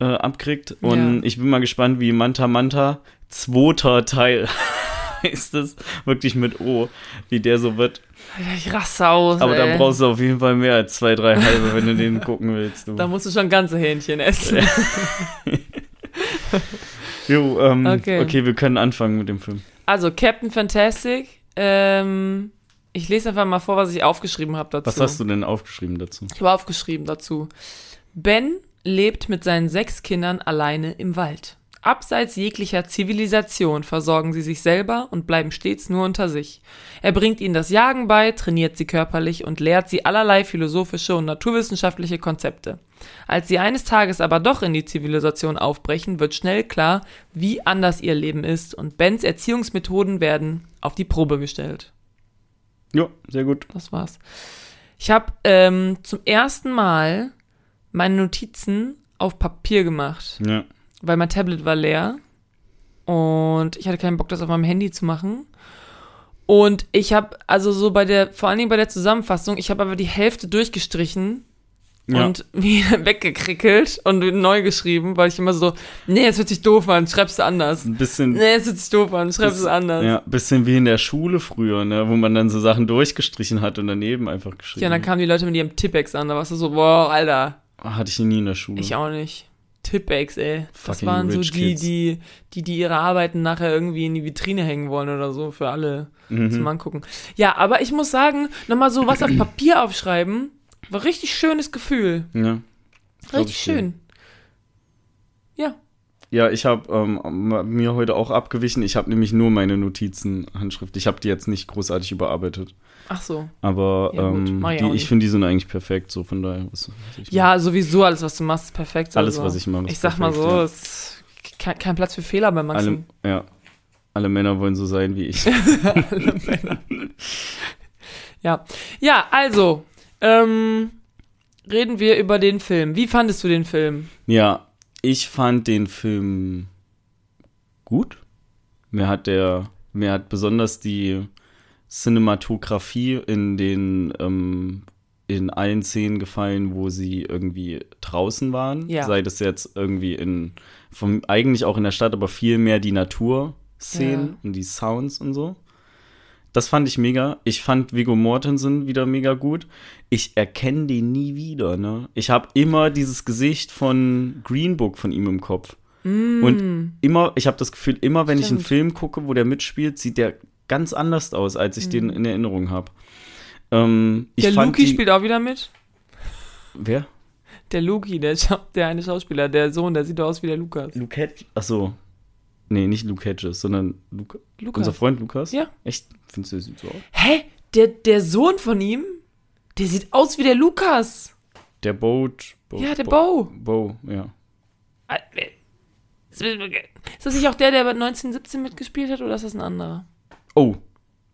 äh, abkriegt. Und Ja. ich bin mal gespannt, wie Manta Manta zweiter Teil [LAUGHS] ist es wirklich mit O, wie der so wird. Ich raste aus. Aber da brauchst du auf jeden Fall mehr als zwei, drei halbe, wenn du den gucken willst. Du. Da musst du schon ganze Hähnchen essen. [LAUGHS] [LAUGHS] Jo, ähm, Okay. okay. wir können anfangen mit dem Film. Also, Captain Fantastic. Ähm, ich lese einfach mal vor, was ich aufgeschrieben habe dazu. Was hast du denn aufgeschrieben dazu? Ich habe aufgeschrieben dazu. Ben lebt mit seinen sechs Kindern alleine im Wald. Abseits jeglicher Zivilisation versorgen sie sich selber und bleiben stets nur unter sich. Er bringt ihnen das Jagen bei, trainiert sie körperlich und lehrt sie allerlei philosophische und naturwissenschaftliche Konzepte. Als sie eines Tages aber doch in die Zivilisation aufbrechen, wird schnell klar, wie anders ihr Leben ist und Bens Erziehungsmethoden werden auf die Probe gestellt. Ja, sehr gut. Das war's. Ich habe ähm, zum ersten Mal meine Notizen auf Papier gemacht, Ja. Weil mein Tablet war leer und ich hatte keinen Bock, das auf meinem Handy zu machen. Und ich habe also so bei der, vor allen Dingen bei der Zusammenfassung, ich habe aber die Hälfte durchgestrichen Ja. und [LAUGHS] wieder weggekrickelt und neu geschrieben, weil ich immer so, nee, es hört sich doof an, schreibst du anders. Ein bisschen, Nee, es hört sich doof an, schreibst du anders. ja, bisschen wie in der Schule früher, ne, wo man dann so Sachen durchgestrichen hat und daneben einfach geschrieben. Ja, dann kamen die Leute mit ihrem Tippex an, da warst du so, boah, Alter, hat. Hatte ich nie in der Schule. Ich auch nicht. Tippex, ey. Das Fucking waren so rich die, kids. die, die, die ihre Arbeiten nachher irgendwie in die Vitrine hängen wollen oder so für alle Mhm. zum Angucken. Ja, aber ich muss sagen, nochmal so was auf [CLEARS THROAT] Papier aufschreiben, war richtig schönes Gefühl. Ja. Glaub Richtig ich dir. schön. Ja. Ja, ich habe ähm, mir heute auch abgewichen. Ich habe nämlich nur meine Notizen Handschrift. Ich habe die jetzt nicht großartig überarbeitet. Ach so. Aber Ja, ähm, ich die, ich finde, die sind eigentlich perfekt. So von daher. Was, was Ja, sowieso alles, was du machst, ist perfekt. Alles, also. was ich mache, Ich sag mal perfekt, so, ja. es ist kein, kein Platz für Fehler bei Maxi. alle, ja. Alle Männer wollen so sein wie ich. [LAUGHS] Alle Männer. ja. Ja, also, ähm, reden wir über den Film. Wie fandest du den Film? Ja, ich fand den Film gut. Mir hat der, mir hat besonders die Cinematografie in den ähm, in allen Szenen gefallen, wo sie irgendwie draußen waren. Ja. Sei das jetzt irgendwie in, vom, eigentlich auch in der Stadt, aber viel mehr die Naturszenen Ja. und die Sounds und so. Das fand ich mega. Ich fand Viggo Mortensen wieder mega gut. Ich erkenne den nie wieder, ne? Ich habe immer dieses Gesicht von Green Book von ihm im Kopf. Und immer, ich habe das Gefühl, immer wenn ich einen Mm. Stimmt. Film gucke, wo der mitspielt, sieht der ganz anders aus, als ich Mm. den in Erinnerung habe. Ähm, Der Luki die- spielt auch wieder mit. Wer? Der Luki, der, Schau- der eine Schauspieler, der Sohn, der sieht doch aus wie der Lukas. Luke Hedges? Achso. Nee, nicht Luke Hedges, sondern Luke, Lukas. unser Freund Lukas? Ja. Echt? Findest du, der sieht so aus? Hä? Der, der Sohn von ihm? Der sieht aus wie der Lukas. Der Boat. Boat Ja, der Bo. Bo, ja. Ah, wer- Ist das nicht auch der, der bei 1917 mitgespielt hat, oder ist das ein anderer? Oh,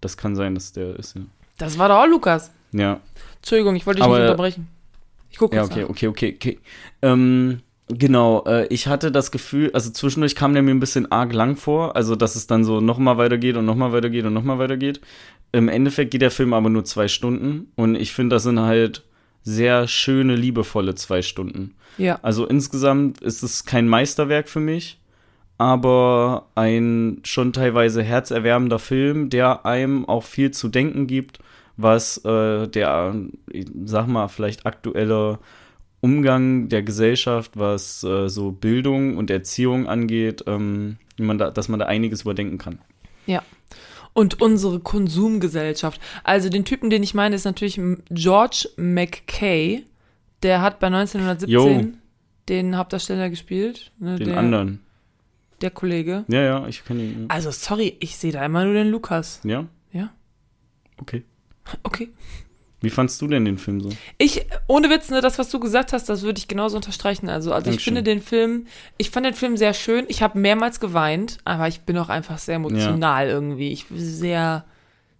das kann sein, dass der ist, ja. Das war doch auch Lukas. Ja, Entschuldigung, ich wollte dich Aber- nicht unterbrechen. Ich gucke ja jetzt okay, nach. okay, okay, okay. Ähm, genau, äh, ich hatte das Gefühl, also zwischendurch kam der mir ein bisschen arg lang vor, also dass es dann so nochmal weitergeht und nochmal weitergeht und nochmal weitergeht. Im Endeffekt geht der Film aber nur zwei Stunden und ich finde, das sind halt sehr schöne, liebevolle zwei Stunden. Ja. Also insgesamt ist es kein Meisterwerk für mich, aber ein schon teilweise herzerwärmender Film, der einem auch viel zu denken gibt, was äh, der, ich sag mal, vielleicht aktuelle Umgang der Gesellschaft, was äh, so Bildung und Erziehung angeht, ähm, man da, dass man da einiges überdenken kann. Ja. Und unsere Konsumgesellschaft. Also den Typen, den ich meine, ist natürlich George McKay. Der hat bei 1917 Jo. den Hauptdarsteller gespielt. Ne, Den der, anderen. Der Kollege. Ja, ja, ich kann ihn. Also sorry, ich sehe da immer nur den Lukas. Ja? Ja. Okay. [LAUGHS] Okay. Wie fandst du denn den Film so? Ich, ohne Witz, ne, das, was du gesagt hast, das würde ich genauso unterstreichen. Also, also ich finde den Film, ich fand den Film sehr schön. Ich habe mehrmals geweint, aber ich bin auch einfach sehr emotional irgendwie. Ich bin sehr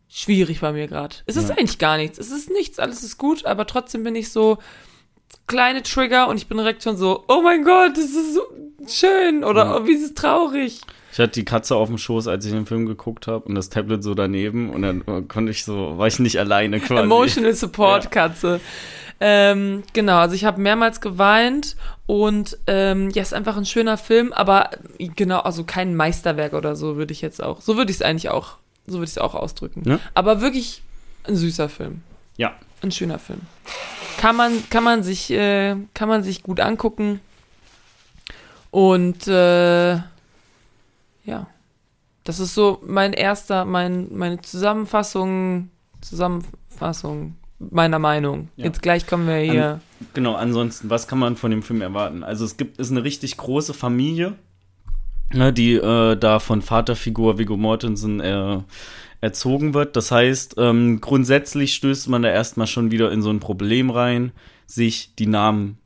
schwierig bei mir gerade. Es ist Ja. eigentlich gar nichts. Es ist nichts, alles ist gut, aber trotzdem bin ich so kleine Trigger und ich bin direkt schon so, oh mein Gott, das ist so schön oder Ja. oh, wie ist es traurig. Ich hatte die Katze auf dem Schoß, als ich den Film geguckt habe und das Tablet so daneben und dann konnte ich so, war ich nicht alleine quasi. Emotional Support. Katze. Ähm, genau, also ich habe mehrmals geweint und ähm, ja, ist einfach ein schöner Film, aber genau, also kein Meisterwerk oder so würde ich jetzt auch, so würde ich es eigentlich auch, so würde ich es auch ausdrücken. Ja. Aber wirklich ein süßer Film, Ja, ein schöner Film. Kann man, kann man sich, äh, kann man sich gut angucken und äh, ja, das ist so mein erster, mein, meine Zusammenfassung, Zusammenfassung meiner Meinung. Ja. Jetzt gleich kommen wir hier. genau. Ansonsten, was kann man von dem Film erwarten? Also es gibt, ist eine richtig große Familie, ne, die äh, da von Vaterfigur Viggo Mortensen äh, erzogen wird. Das heißt, ähm, grundsätzlich stößt man da erstmal schon wieder in so ein Problem rein, sich die Namen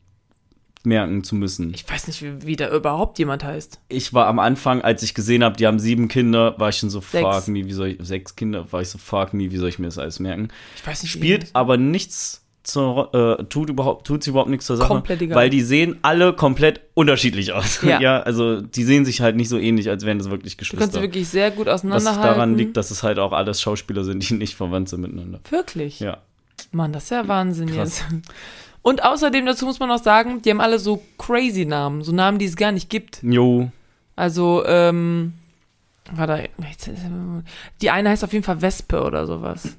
merken zu müssen. ich weiß nicht, wie, wie da überhaupt jemand heißt. ich war am Anfang, als ich gesehen habe, die haben sieben Kinder, war ich schon so, Sechs. fuck me, wie soll ich, sechs Kinder, war ich so, fuck me, wie soll ich mir das alles merken? Ich weiß nicht, Spielt aber nichts zur, äh, tut überhaupt, tut sie überhaupt nichts zur Sache, Komplett egal. weil die sehen alle komplett unterschiedlich aus. Ja. [LAUGHS] also die sehen sich halt nicht so ähnlich, als wären das wirklich Du kannst Geschwister. sie wirklich sehr gut Was auseinanderhalten. daran liegt, dass es halt auch alles Schauspieler sind, die nicht verwandt sind miteinander. Wirklich? Ja. Mann, das ist ja Wahnsinn Krass. jetzt. Und außerdem, dazu muss man auch sagen, die haben alle so crazy Namen, so Namen, die es gar nicht gibt. Jo, Also, ähm, warte, die eine heißt auf jeden Fall Wespe oder sowas.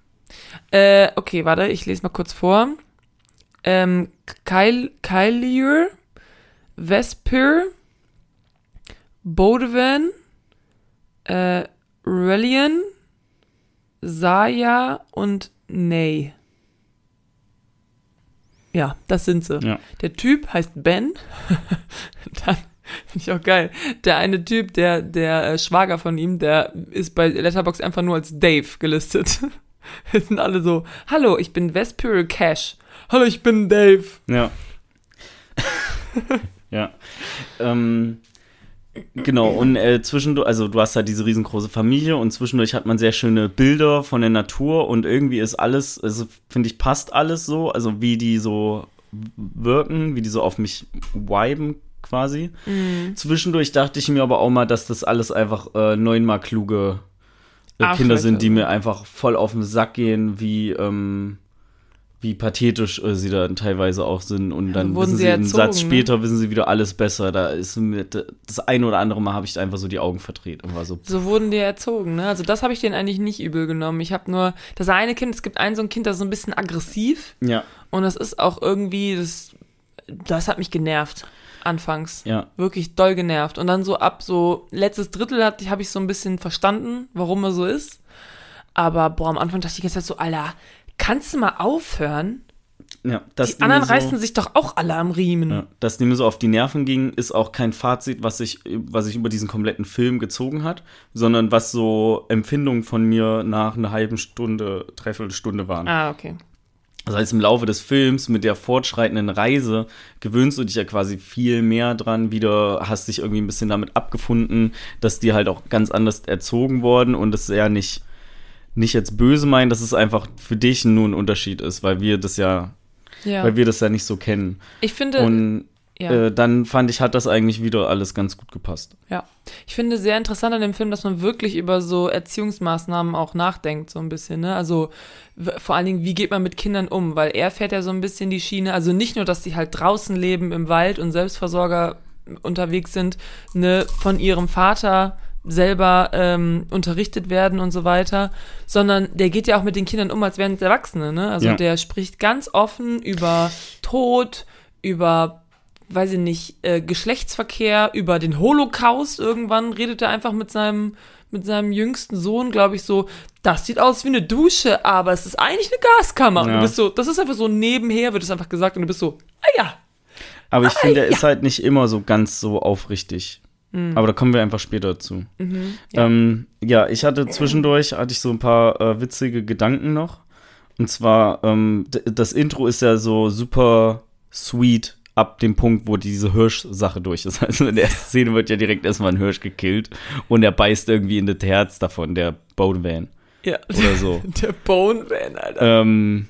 [CLEARS THROAT] äh, okay, warte, ich lese mal kurz vor. Ähm, Kylier, Vesper, Bodevan, äh, Relian, Saya und Ney. Ja, das sind sie. ja. Der Typ heißt Ben. [LAUGHS] Dann finde ich auch geil. Der eine Typ, der, der äh, Schwager von ihm, der ist bei Letterboxd einfach nur als Dave gelistet. [LAUGHS] Wir sind alle so, hallo, ich bin Vesperial Cash. Hallo, ich bin Dave. Ja. [LAUGHS] ja. Ähm, genau, und äh, zwischendurch, also du hast halt diese riesengroße Familie und zwischendurch hat man sehr schöne Bilder von der Natur und irgendwie ist alles, also finde ich, passt alles so, also wie die so wirken, wie die so auf mich viben, quasi. Zwischendurch dachte ich mir aber auch mal, dass das alles einfach äh, neunmal kluge äh, Kinder Arschlöcher sind, die mir einfach voll auf den Sack gehen, wie, ähm, wie pathetisch äh, sie dann teilweise auch sind. Und dann wurden wissen sie sie einen erzogen, Satz ne? später, wissen sie wieder alles besser. Da ist mir das ein oder andere Mal habe ich einfach so die Augen verdreht und war so, So wurden die erzogen, ne? Also das habe ich denen eigentlich nicht übel genommen. Ich habe nur das eine Kind, es gibt ein so ein Kind, das ist so ein bisschen aggressiv ja, und das ist auch irgendwie das das hat mich genervt anfangs. ja. Wirklich doll genervt und dann so ab so letztes Drittel hat habe ich so ein bisschen verstanden, warum er so ist. Aber boah, am Anfang dachte ich die ganze Zeit so, Alter, kannst du mal aufhören? ja Die anderen so, reißen sich doch auch alle am Riemen. Ja, dass die mir so auf die Nerven ging, ist auch kein Fazit, was sich was sich über diesen kompletten Film gezogen hat, sondern was so Empfindungen von mir nach einer halben Stunde, dreiviertel Stunde waren. Ah, okay. Das heißt, im Laufe des Films mit der fortschreitenden Reise gewöhnst du dich ja quasi viel mehr dran, wieder hast dich irgendwie ein bisschen damit abgefunden, dass die halt auch ganz anders erzogen worden und das ja nicht, nicht jetzt böse meinen, dass es einfach für dich nur ein Unterschied ist, weil wir das ja, Ja. weil wir das ja nicht so kennen. ich finde Und ja. äh, dann fand ich, hat das eigentlich wieder alles ganz gut gepasst. Ja, ich finde sehr interessant an dem Film, dass man wirklich über so Erziehungsmaßnahmen auch nachdenkt, so ein bisschen, ne? Also vor allen Dingen, wie geht man mit Kindern um? Weil er fährt ja so ein bisschen die Schiene, also nicht nur, dass sie halt draußen leben im Wald und Selbstversorger unterwegs sind, ne, von ihrem Vater selber ähm, unterrichtet werden und so weiter, sondern der geht ja auch mit den Kindern um, als wären es Erwachsene, ne? Also Ja. der spricht ganz offen über Tod, über weiß ich nicht, äh, Geschlechtsverkehr, über den Holocaust. Irgendwann redet er einfach mit seinem, mit seinem jüngsten Sohn, glaube ich, so, das sieht aus wie eine Dusche, aber es ist eigentlich eine Gaskammer. Und Ja. du bist so, das ist einfach so nebenher, wird es einfach gesagt, und du bist so, ah ja. Aber ich finde, er ist halt nicht immer so ganz so aufrichtig. Aber da kommen wir einfach später zu. Mhm, ja. Ähm, ja, ich hatte zwischendurch, hatte ich so ein paar äh, witzige Gedanken noch. Und zwar, ähm, das Intro ist ja so super sweet ab dem Punkt, wo diese Hirsch-Sache durch ist. [LAUGHS] Also in der ersten Szene wird ja direkt erstmal ein Hirsch gekillt und er beißt irgendwie in das Herz davon, der Bone Van ja. oder so. [LAUGHS] Der Bone Man, Alter. ähm,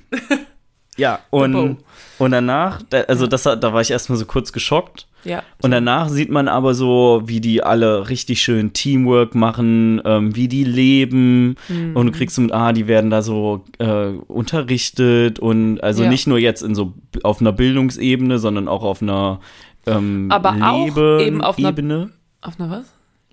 ja, [LAUGHS] und, und danach, da, also das, da war ich erstmal so kurz geschockt. Ja. Und danach sieht man aber so, wie die alle richtig schön Teamwork machen, ähm, wie die leben. Mhm. Und du kriegst so mit, ah, die werden da so äh, unterrichtet und also Ja. nicht nur jetzt in so auf einer Bildungsebene, sondern auch auf einer ähm, Aber auch Lebe- eben auf einer- Ebene. Auf einer was?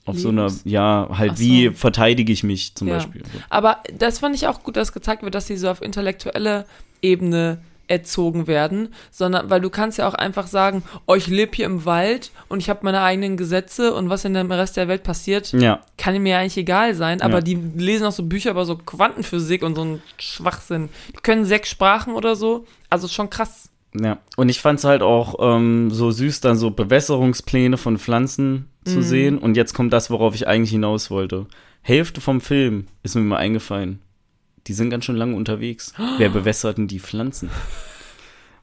Auf so einer, ja, halt, Ach wie so. verteidige ich mich zum Ja. Beispiel. So. Aber das fand ich auch gut, dass gezeigt wird, dass sie so auf intellektuelle Ebene erzogen werden, sondern weil du kannst ja auch einfach sagen, oh, ich lebe hier im Wald und ich habe meine eigenen Gesetze und was in dem Rest der Welt passiert, Ja, kann mir ja eigentlich egal sein, aber Ja. die lesen auch so Bücher über so Quantenphysik und so einen Schwachsinn. Die können sechs Sprachen oder so, also schon krass. Ja, und ich fand es halt auch ähm, so süß, dann so Bewässerungspläne von Pflanzen Mhm. zu sehen. Und jetzt kommt das, worauf ich eigentlich hinaus wollte. Hälfte vom Film ist mir mal eingefallen. Die sind ganz schön lange unterwegs. Wer bewässert denn die Pflanzen?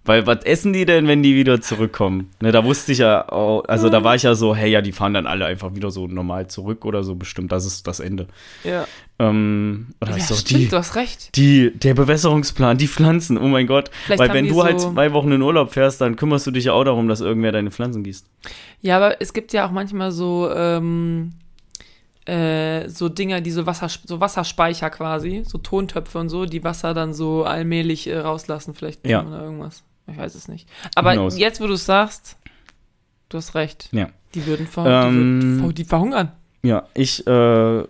Weil was essen die denn, wenn die wieder zurückkommen? Ne, da wusste ich ja, auch, also da war ich ja so, hey, ja, die fahren dann alle einfach wieder so normal zurück oder so, bestimmt, das ist das Ende. Ja, Ähm, da ja ich so, stimmt, die, du hast recht. die, der Bewässerungsplan, die Pflanzen, oh mein Gott. Vielleicht Weil wenn du halt so- zwei Wochen in Urlaub fährst, dann kümmerst du dich ja auch darum, dass irgendwer deine Pflanzen gießt. Ja, aber es gibt ja auch manchmal so, ähm, äh, so Dinger, die so, Wasser, so Wasserspeicher quasi, so Tontöpfe und so, die Wasser dann so allmählich äh, rauslassen, vielleicht Ja. oder irgendwas. Ich weiß es nicht. Aber jetzt, wo du es sagst, du hast recht. Ja. Die würden ver Ähm, die, würden, die verhungern. Ja, ich, äh,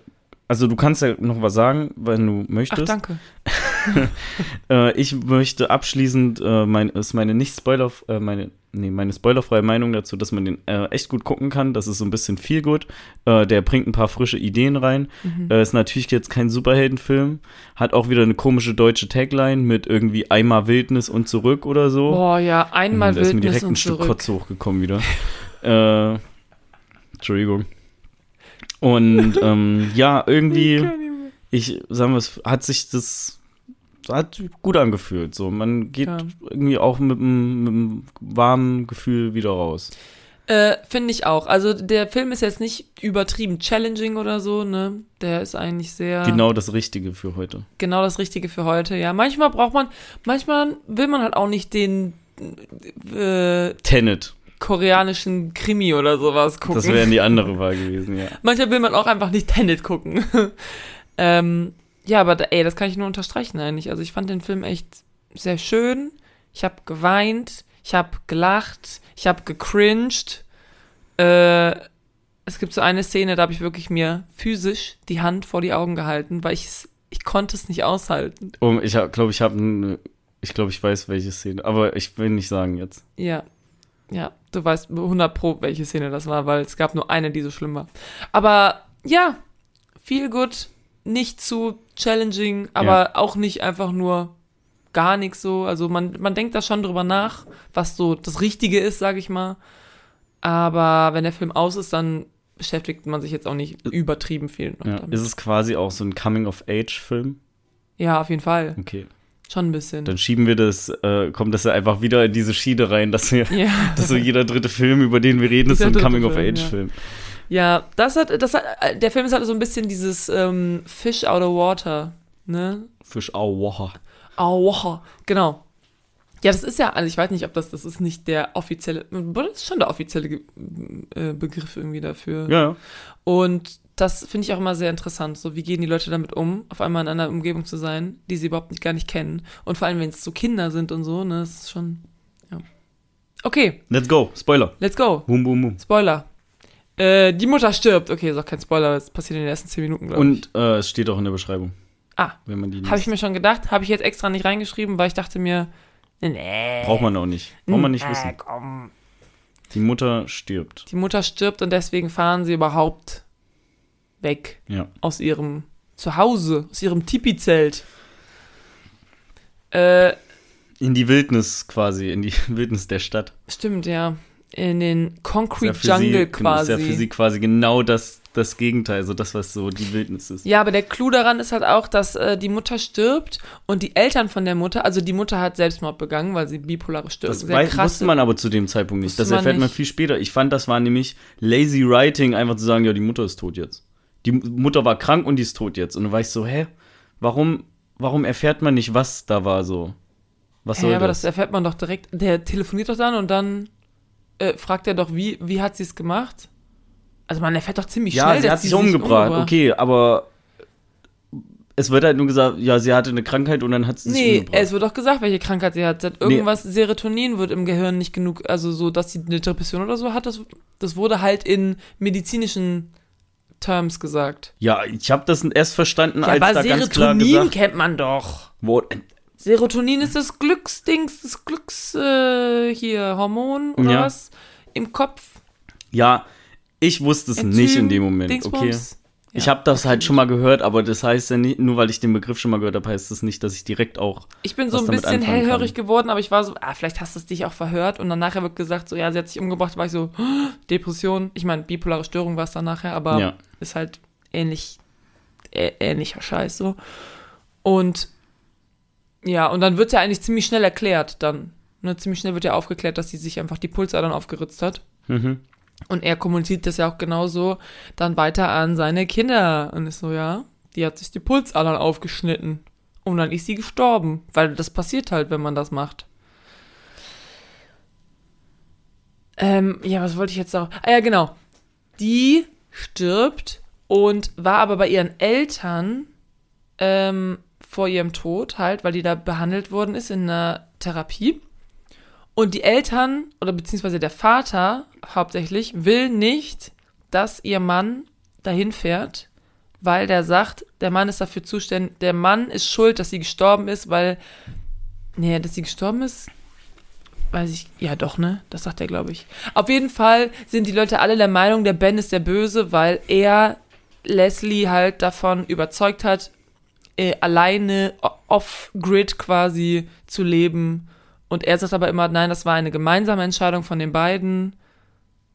also du kannst ja noch was sagen, wenn du Ach, möchtest. danke. [LAUGHS] [LAUGHS] Äh, ich möchte abschließend, äh, mein, ist meine nicht Spoiler, äh, meine, nee, meine spoilerfreie Meinung dazu, dass man den äh, echt gut gucken kann. Das ist so ein bisschen viel gut. Äh, der bringt ein paar frische Ideen rein. Mhm. Ist natürlich jetzt kein Superheldenfilm. Hat auch wieder eine komische deutsche Tagline mit irgendwie einmal Wildnis und zurück oder so. Boah, ja, einmal Hm, da ist mir Wildnis direkt ein Stück zurück. Kotze hochgekommen wieder. [LAUGHS] Entschuldigung. Und ähm, ja, [LAUGHS] irgendwie, ich sagen wir es, hat sich das hat gut angefühlt. So, man geht Ja. irgendwie auch mit einem, mit einem warmen Gefühl wieder raus. Äh, Finde ich auch. Also der Film ist jetzt nicht übertrieben challenging oder so, ne? Der ist eigentlich sehr Genau das Richtige für heute. genau das Richtige für heute. Ja, manchmal braucht man, manchmal will man halt auch nicht den äh, Tenet. koreanischen Krimi oder sowas gucken. Das wäre die andere [LAUGHS] Wahl gewesen, ja. Manchmal will man auch einfach nicht Tenet gucken. [LAUGHS] ähm, ja, aber ey, das kann ich nur unterstreichen eigentlich. Also ich fand den Film echt sehr schön. Ich habe geweint, ich habe gelacht, ich habe gecringed. Äh, es gibt so eine Szene, da habe ich wirklich mir physisch die Hand vor die Augen gehalten, weil ich es, ich konnte es nicht aushalten. Um, ich glaube, ich habe ich glaube, ich weiß, welche Szene, aber ich will nicht sagen jetzt. Ja. Ja, du weißt 100 pro, welche Szene das war, weil es gab nur eine, die so schlimm war. Aber ja, viel gut, nicht zu challenging, aber ja. auch nicht einfach nur gar nichts so. Also man, man denkt da schon drüber nach, was so das Richtige ist, sag ich mal. Aber wenn der Film aus ist, dann beschäftigt man sich jetzt auch nicht übertrieben viel ja. Ist es quasi auch so ein Coming-of-Age-Film? Ja, auf jeden Fall. Okay. Schon ein bisschen. Dann schieben wir das, äh, kommt das ja einfach wieder in diese Schiene rein, dass wir, ja. [LAUGHS] dass so jeder dritte Film, über den wir reden, ist so ein Coming-of-Age-Film. Ja. Ja. das hat, das hat, der Film ist halt so ein bisschen dieses ähm, Fish out of water, ne? Fish out of water. Out of water, genau. Ja, das ist ja, also ich weiß nicht, ob das, das ist nicht der offizielle, das ist schon der offizielle äh, Begriff irgendwie dafür. Ja. Und das finde ich auch immer sehr interessant. So, wie gehen die Leute damit um, auf einmal in einer Umgebung zu sein, die sie überhaupt nicht, gar nicht kennen. Und vor allem, wenn es so Kinder sind und so, ne, das ist schon, ja. Okay. Let's go. Spoiler. Let's go. Boom, boom, boom. Spoiler. Äh, die Mutter stirbt. Okay, ist auch kein Spoiler, das passiert in den ersten zehn Minuten, glaube ich. Und äh, es steht auch in der Beschreibung. Ah. Wenn man die Habe ich mir schon gedacht. Habe ich jetzt extra nicht reingeschrieben, weil ich dachte mir, nee. Braucht man auch nicht. Braucht man nicht wissen. Komm. Die Mutter stirbt. Die Mutter stirbt und deswegen fahren sie überhaupt weg ja. aus ihrem Zuhause, aus ihrem Tipi-Zelt. Äh, in die Wildnis quasi, in die [LAUGHS] Wildnis der Stadt. Stimmt, ja. In den Concrete ja Jungle sie, quasi. Ist ja für sie quasi genau das, das Gegenteil, also das, was so die Wildnis ist. Ja, aber der Clou daran ist halt auch, dass äh, die Mutter stirbt und die Eltern von der Mutter, also die Mutter hat Selbstmord begangen, weil sie bipolare Störung Das weiß, wusste man aber zu dem Zeitpunkt nicht. Das erfährt man, man viel später. Ich fand, das war nämlich lazy writing, einfach zu sagen, ja, die Mutter ist tot jetzt die Mutter war krank und die ist tot jetzt. Und dann war ich so, hä? Warum, warum erfährt man nicht, was da war so? Was soll ja, aber das? das erfährt man doch direkt. Der telefoniert doch dann und dann äh, fragt er doch, wie, wie hat sie es gemacht? Also man erfährt doch ziemlich ja, schnell, Ja, sie hat sich umgebracht. umgebracht. Okay, aber es wird halt nur gesagt, ja, sie hatte eine Krankheit und dann hat sie sich nee, umgebracht. es wird doch gesagt, welche Krankheit sie hat. Sie hat irgendwas, nee. Serotonin wird im Gehirn nicht genug, also so, dass sie eine Depression oder so hat. Das, das wurde halt in medizinischen Terms gesagt. Ja, ich habe das erst verstanden, ja, als aber da Serotonin ganz klar gesagt, kennt man doch. Wo, Serotonin ist das Glücksdings, das Glücks äh, hier Hormon oder ja. was im Kopf. Ja, ich wusste es Enzym, nicht in dem Moment. Dingsbums. Okay. Ja, ich habe das halt schon mal gehört, aber das heißt ja nicht, nur weil ich den Begriff schon mal gehört habe, heißt das nicht, dass ich direkt auch. Ich bin so ein bisschen hellhörig kann. geworden, aber ich war so, ah, vielleicht hast du es dich auch verhört und dann nachher wird gesagt, so, ja, sie hat sich umgebracht, war ich so, [GASPS] Depression. Ich meine, bipolare Störung war es dann nachher, aber ja. ist halt ähnlich, äh, ähnlicher Scheiß so. Und ja, und dann wird ja eigentlich ziemlich schnell erklärt, dann. Ne, ziemlich schnell wird ja aufgeklärt, dass sie sich einfach die Pulsadern aufgeritzt hat. Mhm. Und er kommuniziert das ja auch genauso dann weiter an seine Kinder. Und ist so, ja, die hat sich die Pulsadern aufgeschnitten. Und dann ist sie gestorben. Weil das passiert halt, wenn man das macht. Ähm, ja, was wollte ich jetzt sagen? Ah ja, genau. Die stirbt und war aber bei ihren Eltern ähm, vor ihrem Tod halt, weil die da behandelt worden ist in einer Therapie. Und die Eltern oder beziehungsweise der Vater hauptsächlich will nicht, dass ihr Mann dahin fährt, weil der sagt, der Mann ist dafür zuständig, der Mann ist schuld, dass sie gestorben ist, weil, nee, dass sie gestorben ist, weiß ich, ja doch, ne? Das sagt er, glaube ich. Auf jeden Fall sind die Leute alle der Meinung, der Ben ist der Böse, weil er Leslie halt davon überzeugt hat, äh, alleine off-grid quasi zu leben und er sagt aber immer, nein, das war eine gemeinsame Entscheidung von den beiden.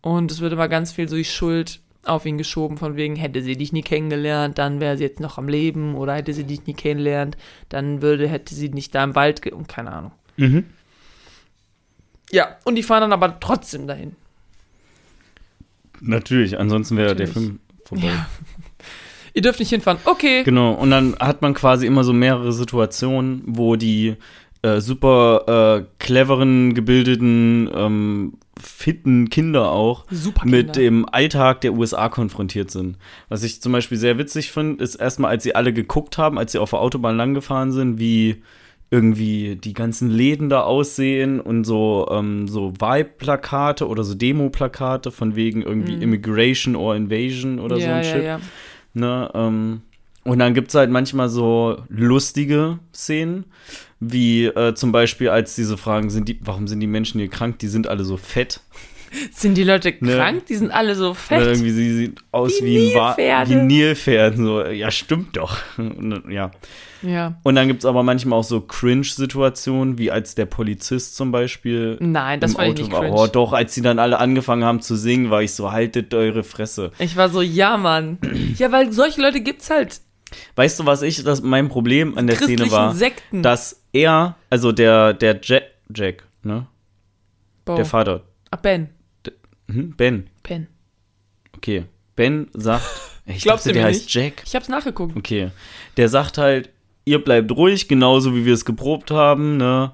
Und es wird immer ganz viel so die Schuld auf ihn geschoben, von wegen, hätte sie dich nie kennengelernt, dann wäre sie jetzt noch am Leben. Oder hätte sie dich nie kennengelernt, dann würde, hätte sie nicht da im Wald, ge und keine Ahnung. Mhm. Ja, und die fahren dann aber trotzdem dahin. Natürlich, ansonsten wäre der Film vorbei. Ja. [LAUGHS] Ihr dürft nicht hinfahren. Okay. Genau, und dann hat man quasi immer so mehrere Situationen, wo die äh, super äh, cleveren, gebildeten ähm, fitten Kinder auch Super mit dem Alltag der USA konfrontiert sind. Was ich zum Beispiel sehr witzig finde, ist erstmal, als sie alle geguckt haben, als sie auf der Autobahn langgefahren sind, wie irgendwie die ganzen Läden da aussehen und so, ähm, so Vibe-Plakate oder so Demo-Plakate von wegen irgendwie Mhm. Immigration or Invasion oder so ja, ein ja, Shit. ja. Ne, ähm, und dann gibt es halt manchmal so lustige Szenen, wie äh, zum Beispiel, als diese Fragen sind, die, warum sind die Menschen hier krank? Die sind alle so fett. Sind die Leute Ne. krank? Die sind alle so Oder fett. irgendwie sie sieht aus Wie wie, ein Nilpferde. wie Nilpferden. So, ja, stimmt doch. Und, ja. Ja. Und dann gibt es aber manchmal auch so Cringe-Situationen, wie als der Polizist zum Beispiel Nein, das im fand ich Auto nicht war. cringe. Oh, doch, als sie dann alle angefangen haben zu singen, war ich so, haltet eure Fresse. Ich war so, ja, Mann. ja, weil solche Leute gibt's halt. Weißt du, was ich, das mein Problem an der Szene war? Sekten. dass er, also der, der Jack, Jack, ne? Bo. Der Vater, Ah, Ben. Hm? Ben, Ben. okay. Ben sagt, [LAUGHS] ich Glaubst dachte, du der mir heißt nicht? Jack. Ich hab's nachgeguckt. Okay. Der sagt halt, ihr bleibt ruhig, genauso wie wir es geprobt haben, ne?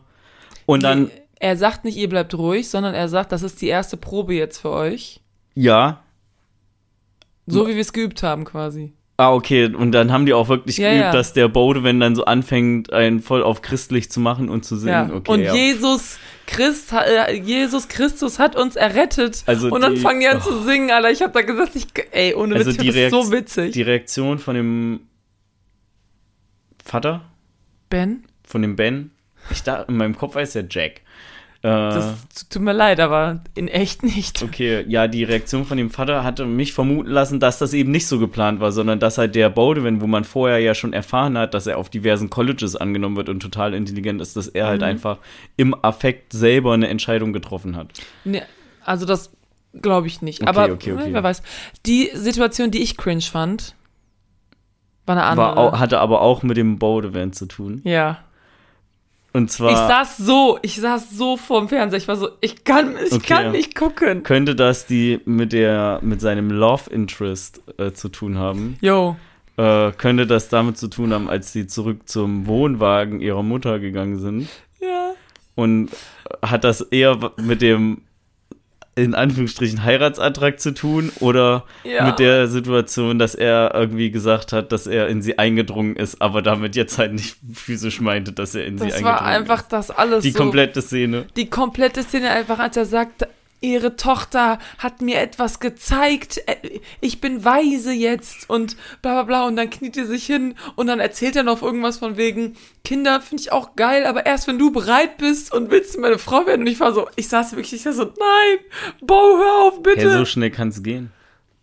Und dann, er sagt nicht, ihr bleibt ruhig, sondern er sagt, das ist die erste Probe jetzt für euch. ja. So wie wir es geübt haben, quasi. Ah, okay. Und dann haben die auch wirklich Ja, geübt, ja. dass der Bode, wenn dann so anfängt, einen voll auf christlich zu machen und zu Ja. singen. Okay, und ja. Jesus Christ, äh, Jesus Christus hat uns errettet. Also und dann die- fangen die an zu singen, Alter. Ich hab da gesagt, ich, ey, ohne Also Witz, die das so witzig. Die Reaktion von dem Vater, ben? von dem Ben, ich dachte, in meinem Kopf heißt er Jack. Äh, Das tut mir leid, aber in echt nicht. Okay, ja, die Reaktion von dem Vater hatte mich vermuten lassen, dass das eben nicht so geplant war, sondern dass halt der Bowden, wo man vorher ja schon erfahren hat, dass er auf diversen Colleges angenommen wird und total intelligent ist, dass er halt Mhm. einfach im Affekt selber eine Entscheidung getroffen hat. Nee, also das glaube ich nicht. Okay, aber okay, okay. wer weiß. Die Situation, die ich cringe fand, war eine andere. War, hatte aber auch mit dem Bowden zu tun. ja. Und Ich zwar saß so, ich saß so vorm Fernseher. Ich war so, ich kann, ich Okay. kann nicht gucken. könnte das die mit der mit seinem Love Interest äh, zu tun haben. Yo. Äh, könnte das damit zu tun haben, als sie zurück zum Wohnwagen ihrer Mutter gegangen sind. Ja. Und hat das eher mit dem in Anführungsstrichen Heiratsantrag zu tun oder Ja. mit der Situation, dass er irgendwie gesagt hat, dass er in sie eingedrungen ist, aber damit jetzt halt nicht physisch meinte, dass er in sie Das eingedrungen war einfach ist. das alles Die so. komplette Szene. die komplette Szene einfach, als er sagt, ihre Tochter hat mir etwas gezeigt, äh, ich bin weise jetzt und bla bla bla und dann kniet er sich hin und dann erzählt er noch irgendwas von wegen, Kinder finde ich auch geil, aber erst wenn du bereit bist und willst du meine Frau werden und ich war so, ich saß wirklich, ich saß so, nein, Bo, hör auf, bitte. Ja, so schnell kann es gehen.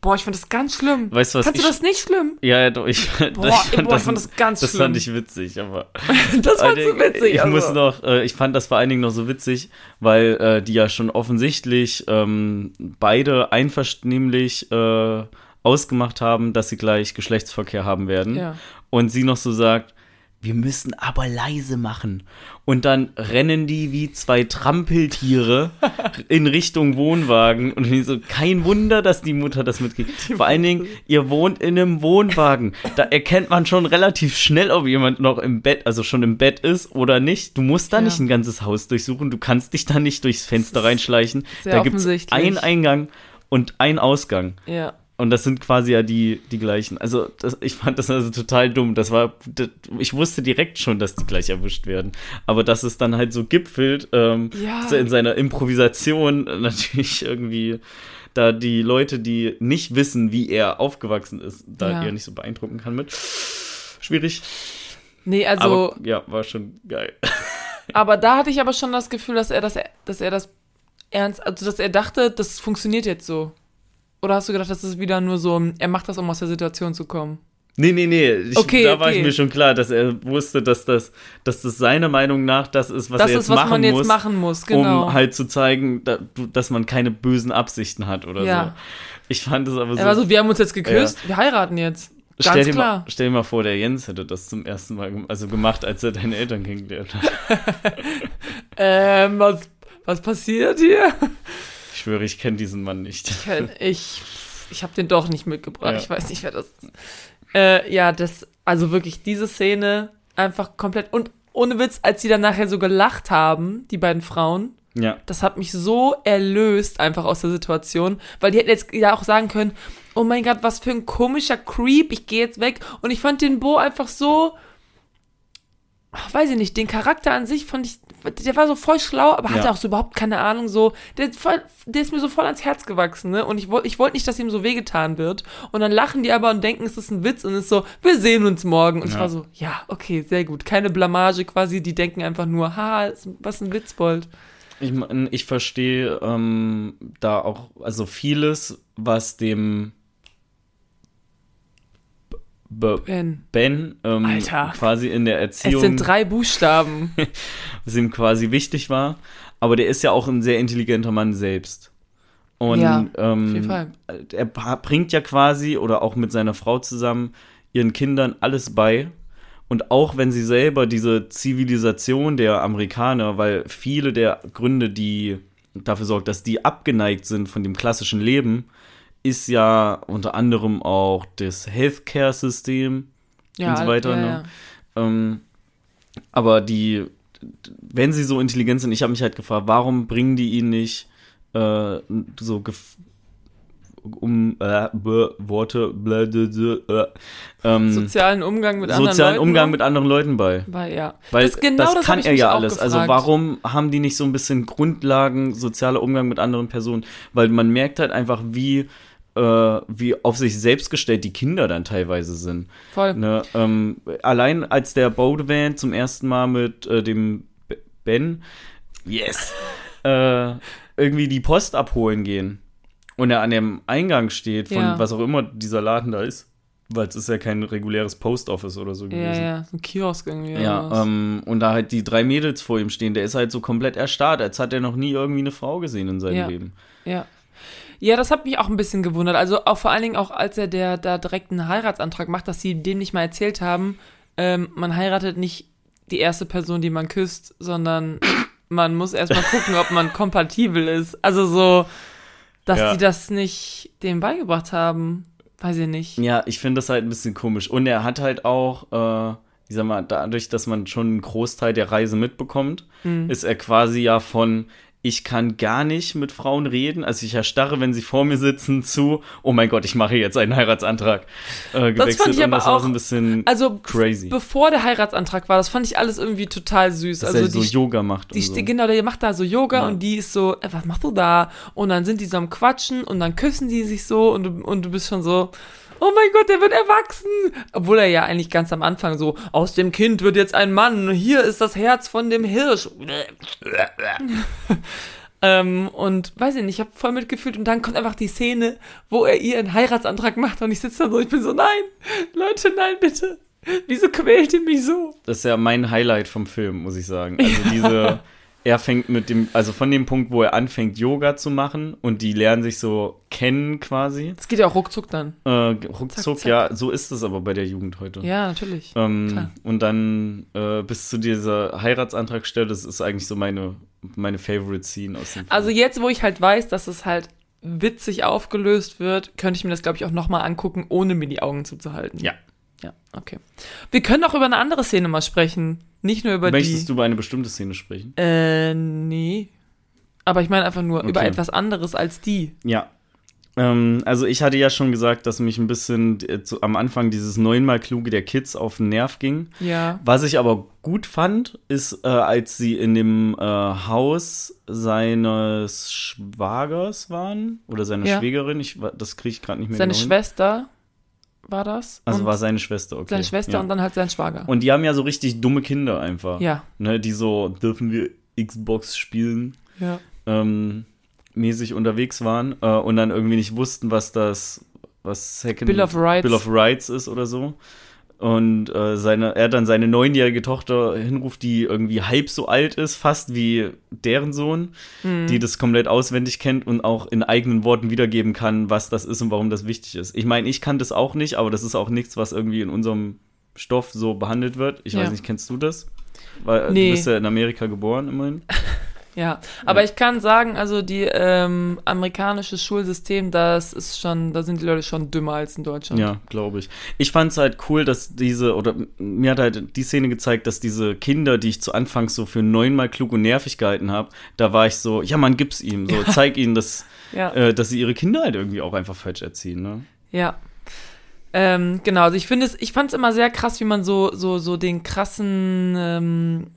Boah, ich fand das ganz schlimm. Weißt du, was Fandst du ich- das nicht schlimm? Ja, ja, doch, ich, Boah, boah, ich fand das ganz Das schlimm. fand ich witzig, aber. [LAUGHS] Das fandst du witzig. Ich also. muss noch, äh, ich fand das vor allen Dingen noch so witzig, weil äh, die ja schon offensichtlich ähm, beide einvernehmlich äh, ausgemacht haben, dass sie gleich Geschlechtsverkehr haben werden. Ja. Und sie noch so sagt, wir müssen aber leise machen. Und dann rennen die wie zwei Trampeltiere [LAUGHS] in Richtung Wohnwagen. Und ich so, kein Wunder, dass die Mutter das mitkriegt. Vor allen Dingen, ihr wohnt in einem Wohnwagen. Da erkennt man schon relativ schnell, ob jemand noch im Bett, also schon im Bett ist oder nicht. Du musst da Ja. nicht ein ganzes Haus durchsuchen. Du kannst dich da nicht durchs Fenster reinschleichen. Da gibt es einen Eingang und einen Ausgang. Ja. Und das sind quasi ja die, die gleichen. Also das, ich fand das also total dumm. Das war, das, ich wusste direkt schon, dass die gleich erwischt werden. Aber dass es dann halt so gipfelt, ähm, Ja. in seiner Improvisation äh, [LAUGHS] natürlich irgendwie da die Leute, die nicht wissen, wie er aufgewachsen ist, da Ja. eher nicht so beeindrucken kann mit. Schwierig. Nee, also, aber ja, war schon geil. [LAUGHS] Aber da hatte ich aber schon das Gefühl, dass er das, dass er das ernst, also dass er dachte, das funktioniert jetzt so. Oder hast du gedacht, das ist wieder nur so, er macht das, um aus der Situation zu kommen? Nee, nee, nee. Ich, Okay, da war okay. ich mir schon klar, dass er wusste, dass das, dass das seiner Meinung nach das ist, was das er jetzt ist, was machen man jetzt muss. machen muss, genau. um halt zu zeigen, dass man keine bösen Absichten hat oder Ja. so. Ich fand es aber so. er war so, wir haben uns jetzt geküsst, wir heiraten jetzt. stell, Ganz dir klar. Mal, stell dir mal vor, der Jens hätte das zum ersten Mal gem- also gemacht, als er deine Eltern kennengelernt hat. [LAUGHS] Ähm, was, was passiert hier? Ich schwöre, ich kenne diesen Mann nicht. Ich, ich habe den doch nicht mitgebracht. Ja. Ich weiß nicht, wer das ist. Äh, ja, das, also wirklich diese Szene einfach komplett und ohne Witz, als sie dann nachher so gelacht haben, die beiden Frauen, Ja. Das hat mich so erlöst einfach aus der Situation, weil die hätten jetzt ja auch sagen können, oh mein Gott, was für ein komischer Creep, ich gehe jetzt weg. Und ich fand den Bo einfach so, weiß ich nicht, den Charakter an sich fand ich, der war so voll schlau, aber hatte Ja. auch so überhaupt keine Ahnung, so, der, ist voll, der ist mir so voll ans Herz gewachsen, ne? Und ich wollte ich wollte nicht, dass ihm so wehgetan wird. Und dann lachen die aber und denken, es ist ein Witz und es ist so, wir sehen uns morgen. Und ich Ja. war so, ja, okay, sehr gut. Keine Blamage quasi, die denken einfach nur, ha, was ein Witzbold. Ich, ich verstehe ähm, da auch, also vieles, was dem Ben. Ben ähm, Alter. quasi in der Es Erziehung, sind drei Buchstaben. [LAUGHS] was ihm quasi wichtig war. Aber der ist ja auch ein sehr intelligenter Mann selbst. Und Ja, ähm, auf jeden Fall. er bringt ja quasi oder auch mit seiner Frau zusammen ihren Kindern alles bei. Und auch wenn sie selber diese Zivilisation der Amerikaner, weil viele der Gründe, die dafür sorgt, dass die abgeneigt sind von dem klassischen Leben, ist ja unter anderem auch das Healthcare-System und so weiter. ja, ne? ja. Ähm, aber die, wenn sie so intelligent sind, ich habe mich halt gefragt, warum bringen die ihn nicht äh, so gef um äh, Worte blä, d, äh, ähm, Sozialen Umgang mit anderen sozialen Leuten. Umgang mit anderen Leuten bei. Weil, ja. Weil das, genau das, kann hab ich er ja alles. Also gefragt. warum haben die nicht so ein bisschen Grundlagen sozialer Umgang mit anderen Personen? Weil man merkt halt einfach, wie, äh, wie auf sich selbst gestellt die Kinder dann teilweise sind. Voll. Ne, ähm, allein als der Bodevan zum ersten Mal mit äh, dem Ben, yes, [LAUGHS] äh, irgendwie die Post abholen gehen und er an dem Eingang steht von Ja. was auch immer dieser Laden da ist, weil es ist ja kein reguläres Post Office oder so Ja, gewesen. ja, so ein Kiosk irgendwie. Ja, ähm, und da halt die drei Mädels vor ihm stehen, der ist halt so komplett erstarrt, als hat er noch nie irgendwie eine Frau gesehen in seinem Ja. Leben. Ja. Ja, das hat mich auch ein bisschen gewundert. Also auch vor allen Dingen auch, als er der da direkt einen Heiratsantrag macht, dass sie dem nicht mal erzählt haben, ähm, man heiratet nicht die erste Person, die man küsst, sondern [COUGHS] man muss erstmal gucken, ob man kompatibel ist. Also so, dass Ja. die das nicht dem beigebracht haben. Weiß ich nicht. Ja, ich finde das halt ein bisschen komisch. Und er hat halt auch, äh, ich sag mal, dadurch, dass man schon einen Großteil der Reise mitbekommt, Mhm. ist er quasi ja von, ich kann gar nicht mit Frauen reden. Also ich erstarre, wenn sie vor mir sitzen, zu, oh mein Gott, ich mache jetzt einen Heiratsantrag. Äh, gewechselt. fand ich und aber das auch- so ein bisschen Also crazy. bevor der Heiratsantrag war, das fand ich alles irgendwie total süß. dass also er so die Yoga macht. Die, so. die, genau, der macht da so Yoga Ja. und die ist so, äh, was machst du da? Und dann sind die so am Quatschen und dann küssen die sich so und und du bist schon so, oh mein Gott, der wird erwachsen. Obwohl er ja eigentlich ganz am Anfang so, aus dem Kind wird jetzt ein Mann, hier ist das Herz von dem Hirsch. [LAUGHS] ähm, und weiß ich nicht, ich habe voll mitgefühlt und dann kommt einfach die Szene, wo er ihr einen Heiratsantrag macht und ich sitze da so, ich bin so, nein, Leute, nein, bitte. Wieso quält ihr mich so? Das ist ja mein Highlight vom Film, muss ich sagen. Also [LAUGHS] diese, er fängt mit dem, also von dem Punkt, wo er anfängt, Yoga zu machen und die lernen sich so kennen quasi. Das geht ja auch ruckzuck dann. Äh, ruckzuck, zack. ja, so ist es aber bei der Jugend heute. Ja, natürlich. Ähm, und dann äh, bis zu dieser Heiratsantragstelle, das ist eigentlich so meine, meine Favorite Scene aus dem Film. Also jetzt, wo ich halt weiß, dass es halt witzig aufgelöst wird, könnte ich mir das, glaube ich, auch nochmal angucken, ohne mir die Augen zuzuhalten. ja. Ja, okay. Wir können auch über eine andere Szene mal sprechen. Nicht nur über Möchtest die. du über eine bestimmte Szene sprechen? Äh, nee. Aber ich meine einfach nur über Okay. etwas anderes als die. Ja. Ähm, also ich hatte ja schon gesagt, dass mich ein bisschen äh, zu, am Anfang dieses neunmal kluge der Kids auf den Nerv ging. Ja. Was ich aber gut fand, ist, äh, als sie in dem äh, Haus seines Schwagers waren oder seiner Ja. Schwägerin, ich, das kriege ich gerade nicht mehr Seine genau hin. War das. Also und war seine Schwester, okay. seine Schwester ja. und dann halt sein Schwager. Und die haben ja so richtig dumme Kinder einfach. ja. Ne, die so, dürfen wir Xbox spielen, Ja. ähm, mäßig unterwegs waren äh, und dann irgendwie nicht wussten, was das, was Second Bill of Rights. Bill of Rights ist oder so. Und äh, seine, er dann seine neunjährige Tochter hinruft, die irgendwie halb so alt ist, fast wie deren Sohn, Mhm. die das komplett auswendig kennt und auch in eigenen Worten wiedergeben kann, was das ist und warum das wichtig ist. Ich meine, ich kann das auch nicht, aber das ist auch nichts, was irgendwie in unserem Stoff so behandelt wird. Ich Ja. weiß nicht, kennst du das? Weil Nee. du bist ja in Amerika geboren immerhin. [LAUGHS] Ja, aber ich kann sagen, also die ähm, amerikanische Schulsystem, das ist schon, da sind die Leute schon dümmer als in Deutschland. Ja, glaube ich. Ich fand es halt cool, dass diese, oder mir hat halt die Szene gezeigt, dass diese Kinder, die ich zu Anfang so für neunmal klug und nervig gehalten habe, da war ich so, ja, man, gib's ihm. So, zeig ihnen, dass, [LAUGHS] Ja. äh, dass sie ihre Kinder halt irgendwie auch einfach falsch erziehen, ne? Ja. Ähm, genau, also ich finde es, ich fand es immer sehr krass, wie man so, so, so den krassen, ähm,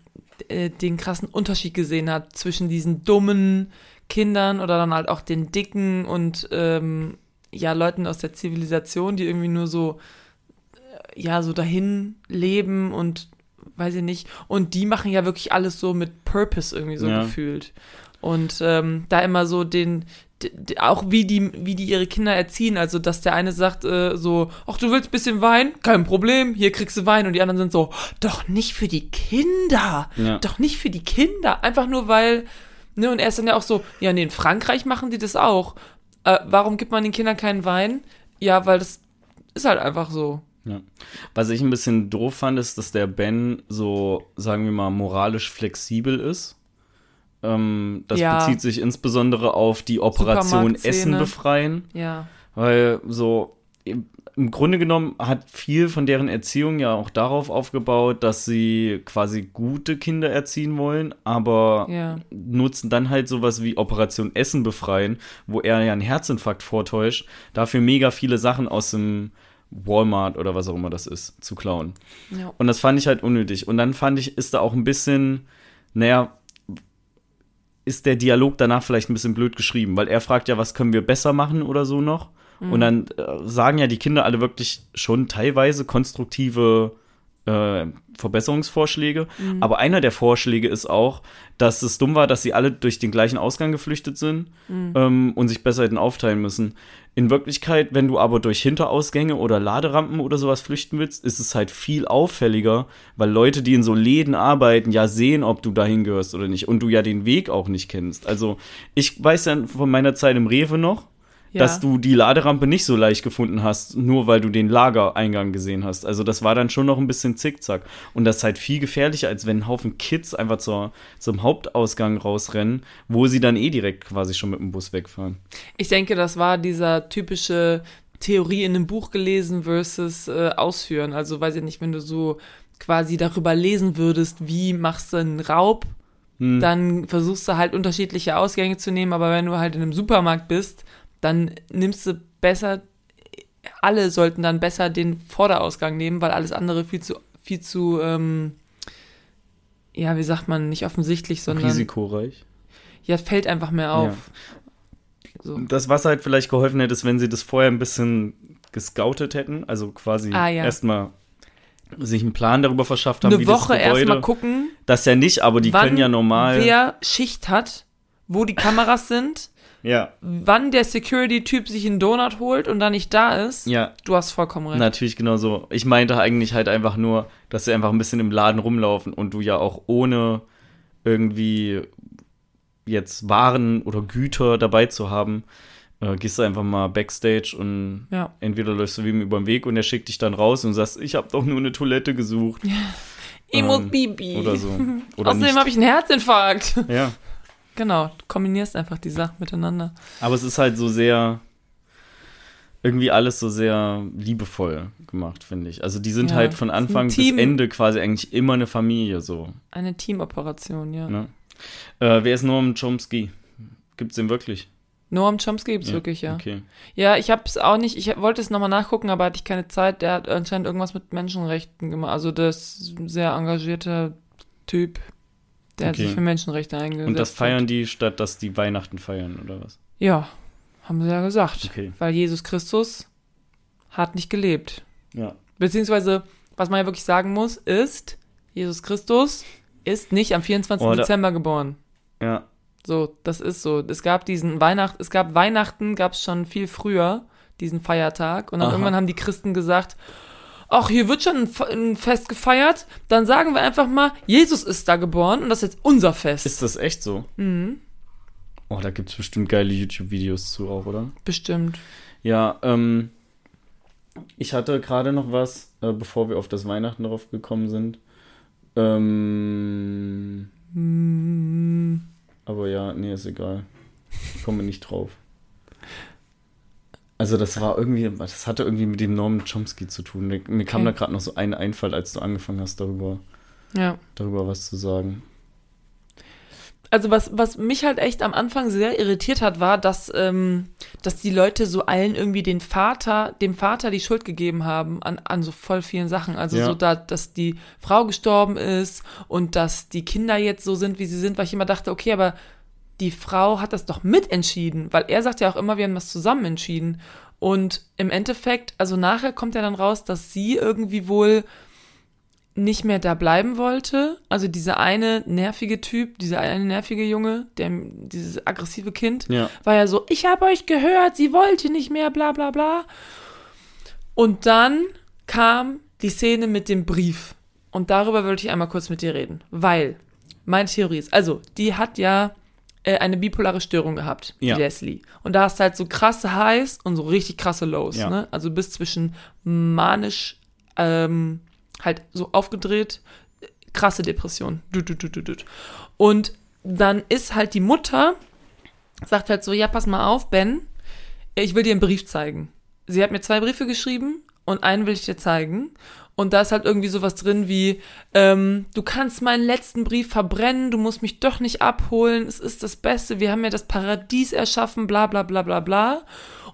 äh, den krassen Unterschied gesehen hat zwischen diesen dummen Kindern oder dann halt auch den dicken und ähm, ja, Leuten aus der Zivilisation, die irgendwie nur so, äh, ja, so dahin leben und weiß ich nicht. Und die machen ja wirklich alles so mit Purpose irgendwie so Ja. gefühlt. Und ähm, da immer so den, auch wie die, wie die ihre Kinder erziehen, also dass der eine sagt äh, so, ach du willst bisschen Wein? Kein Problem, hier kriegst du Wein und die anderen sind so, doch nicht für die Kinder, Ja. doch nicht für die Kinder, einfach nur weil, ne, und er ist dann ja auch so, ja, nee, in Frankreich machen die das auch. Äh, warum gibt man den Kindern keinen Wein? Ja, weil das ist halt einfach so. Ja. Was ich ein bisschen doof fand, ist, dass der Ben so, sagen wir mal, moralisch flexibel ist. Ähm, das Ja. bezieht sich insbesondere auf die Operation. Essen befreien. Ja. Weil so im im Grunde genommen hat viel von deren Erziehung ja auch darauf aufgebaut, dass sie quasi gute Kinder erziehen wollen, aber Ja. nutzen dann halt sowas wie Operation Essen befreien, wo er ja einen Herzinfarkt vortäuscht, dafür mega viele Sachen aus dem Walmart oder was auch immer das ist, zu klauen. Ja. Und das fand ich halt unnötig. Und dann fand ich, ist da auch ein bisschen, naja, ist der Dialog danach vielleicht ein bisschen blöd geschrieben, weil er fragt ja, was können wir besser machen oder so noch. Und dann äh, sagen ja die Kinder alle wirklich schon teilweise konstruktive äh, Verbesserungsvorschläge. Aber einer der Vorschläge ist auch, dass es dumm war, dass sie alle durch den gleichen Ausgang geflüchtet sind ähm, und sich besser hätten aufteilen müssen. In Wirklichkeit, wenn du aber durch Hinterausgänge oder Laderampen oder sowas flüchten willst, ist es halt viel auffälliger, weil Leute, die in so Läden arbeiten, ja sehen, ob du dahin gehörst oder nicht und du ja den Weg auch nicht kennst. Also ich weiß ja von meiner Zeit im Rewe noch, Ja. dass du die Laderampe nicht so leicht gefunden hast, nur weil du den Lagereingang gesehen hast. Also das war dann schon noch ein bisschen zickzack. Und das ist halt viel gefährlicher, als wenn ein Haufen Kids einfach zur, zum Hauptausgang rausrennen, wo sie dann eh direkt quasi schon mit dem Bus wegfahren. Ich denke, das war dieser typische Theorie in einem Buch gelesen versus äh, ausführen. Also weiß ich nicht, wenn du so quasi darüber lesen würdest, wie machst du einen Raub, Hm. dann versuchst du halt unterschiedliche Ausgänge zu nehmen, aber wenn du halt in einem Supermarkt bist, dann nimmst du besser, alle sollten dann besser den Vorderausgang nehmen, weil alles andere viel zu, viel zu, ähm, ja, wie sagt man, nicht offensichtlich, sondern Risikoreich. ja, fällt einfach mehr auf. So. Das, was halt vielleicht geholfen hätte, ist, wenn sie das vorher ein bisschen gescoutet hätten, also quasi Ah, ja. erstmal sich einen Plan darüber verschafft haben, Eine wie Woche das Gebäude, erstmal gucken, Das ja nicht, aber die können ja normal. wer Schicht hat, wo die Kameras [LAUGHS] sind, ja, wann der Security-Typ sich einen Donut holt und dann nicht da ist. ja, Du hast vollkommen recht. Natürlich genau so. Ich meinte eigentlich halt einfach nur, dass sie einfach ein bisschen im Laden rumlaufen und du ja auch ohne irgendwie jetzt Waren oder Güter dabei zu haben, äh, gehst du einfach mal backstage und Ja. entweder läufst du wie ihm über den Weg und er schickt dich dann raus und sagst, ich habe doch nur eine Toilette gesucht [LAUGHS] Emo ähm, Bibi. oder so. [LAUGHS] Oder Außerdem habe ich einen Herzinfarkt. Ja, [LAUGHS] genau, du kombinierst einfach die Sachen miteinander. aber es ist halt so sehr irgendwie alles so sehr liebevoll gemacht, finde ich. Also die sind Ja, halt von es Anfang bis. Ende quasi eigentlich immer eine Familie so. Eine Teamoperation, ja. Ne? Äh, wer ist Noam Chomsky? Gibt's den wirklich? Noam Chomsky gibt's wirklich, ja. Okay. Ja, ich habe es auch nicht, ich wollte es nochmal nachgucken, aber hatte ich keine Zeit. Der hat anscheinend irgendwas mit Menschenrechten gemacht. Also das ist ein sehr engagierter Typ, der hat Okay. sich für Menschenrechte eingesetzt. Und das feiern hat. die, statt dass die Weihnachten feiern, oder was? Ja, haben sie ja gesagt. Okay. Weil Jesus Christus hat nicht gelebt. Ja. Beziehungsweise, was man ja wirklich sagen muss, ist, Jesus Christus ist nicht am 24. Oh, da- Dezember geboren. Ja. So, das ist so. Es gab diesen Weihnacht, es gab Weihnachten, gab es schon viel früher, diesen Feiertag. Und dann Aha. irgendwann haben die Christen gesagt, ach, hier wird schon ein, Fe- ein Fest gefeiert, dann sagen wir einfach mal, Jesus ist da geboren und das ist jetzt unser Fest. Ist das echt so? mhm, Oh, da gibt's bestimmt geile YouTube-Videos zu auch, oder? bestimmt. Ja, ähm, ich hatte gerade noch was, äh, bevor wir auf das Weihnachten drauf gekommen sind. Ähm, Hm, Aber ja, nee, ist egal. Ich komme nicht drauf. Also das war irgendwie, das hatte irgendwie mit dem Norman Chomsky zu tun. Mir kam Okay. da gerade noch so ein Einfall, als du angefangen hast, darüber, Ja. darüber was zu sagen. Also was, was mich halt echt am Anfang sehr irritiert hat, war, dass, ähm, dass die Leute so allen irgendwie den Vater, dem Vater die Schuld gegeben haben an, an so voll vielen Sachen. Also Ja. so, da, dass die Frau gestorben ist und dass die Kinder jetzt so sind, wie sie sind, weil ich immer dachte, okay, aber die Frau hat das doch mitentschieden, weil er sagt ja auch immer, wir haben das zusammen entschieden. Und im Endeffekt, also nachher kommt ja dann raus, dass sie irgendwie wohl nicht mehr da bleiben wollte. Also dieser eine nervige Typ, dieser eine nervige Junge, der, dieses aggressive Kind, Ja. war ja so, ich habe euch gehört, sie wollte nicht mehr, bla bla bla. Und dann kam die Szene mit dem Brief. Und darüber wollte ich einmal kurz mit dir reden. Weil, meine Theorie ist, also, die hat ja äh, eine bipolare Störung gehabt, Ja. die Leslie. Und da hast du halt so krasse Highs und so richtig krasse Lows, Ja. ne? Also bis zwischen manisch, ähm, halt so aufgedreht, krasse Depression. Und dann ist halt die Mutter, sagt halt so, ja, pass mal auf, Ben, ich will dir einen Brief zeigen. Sie hat mir zwei Briefe geschrieben und einen will ich dir zeigen. Und da ist halt irgendwie sowas drin wie, ähm, du kannst meinen letzten Brief verbrennen, du musst mich doch nicht abholen, es ist das Beste, wir haben ja das Paradies erschaffen, bla bla bla bla bla.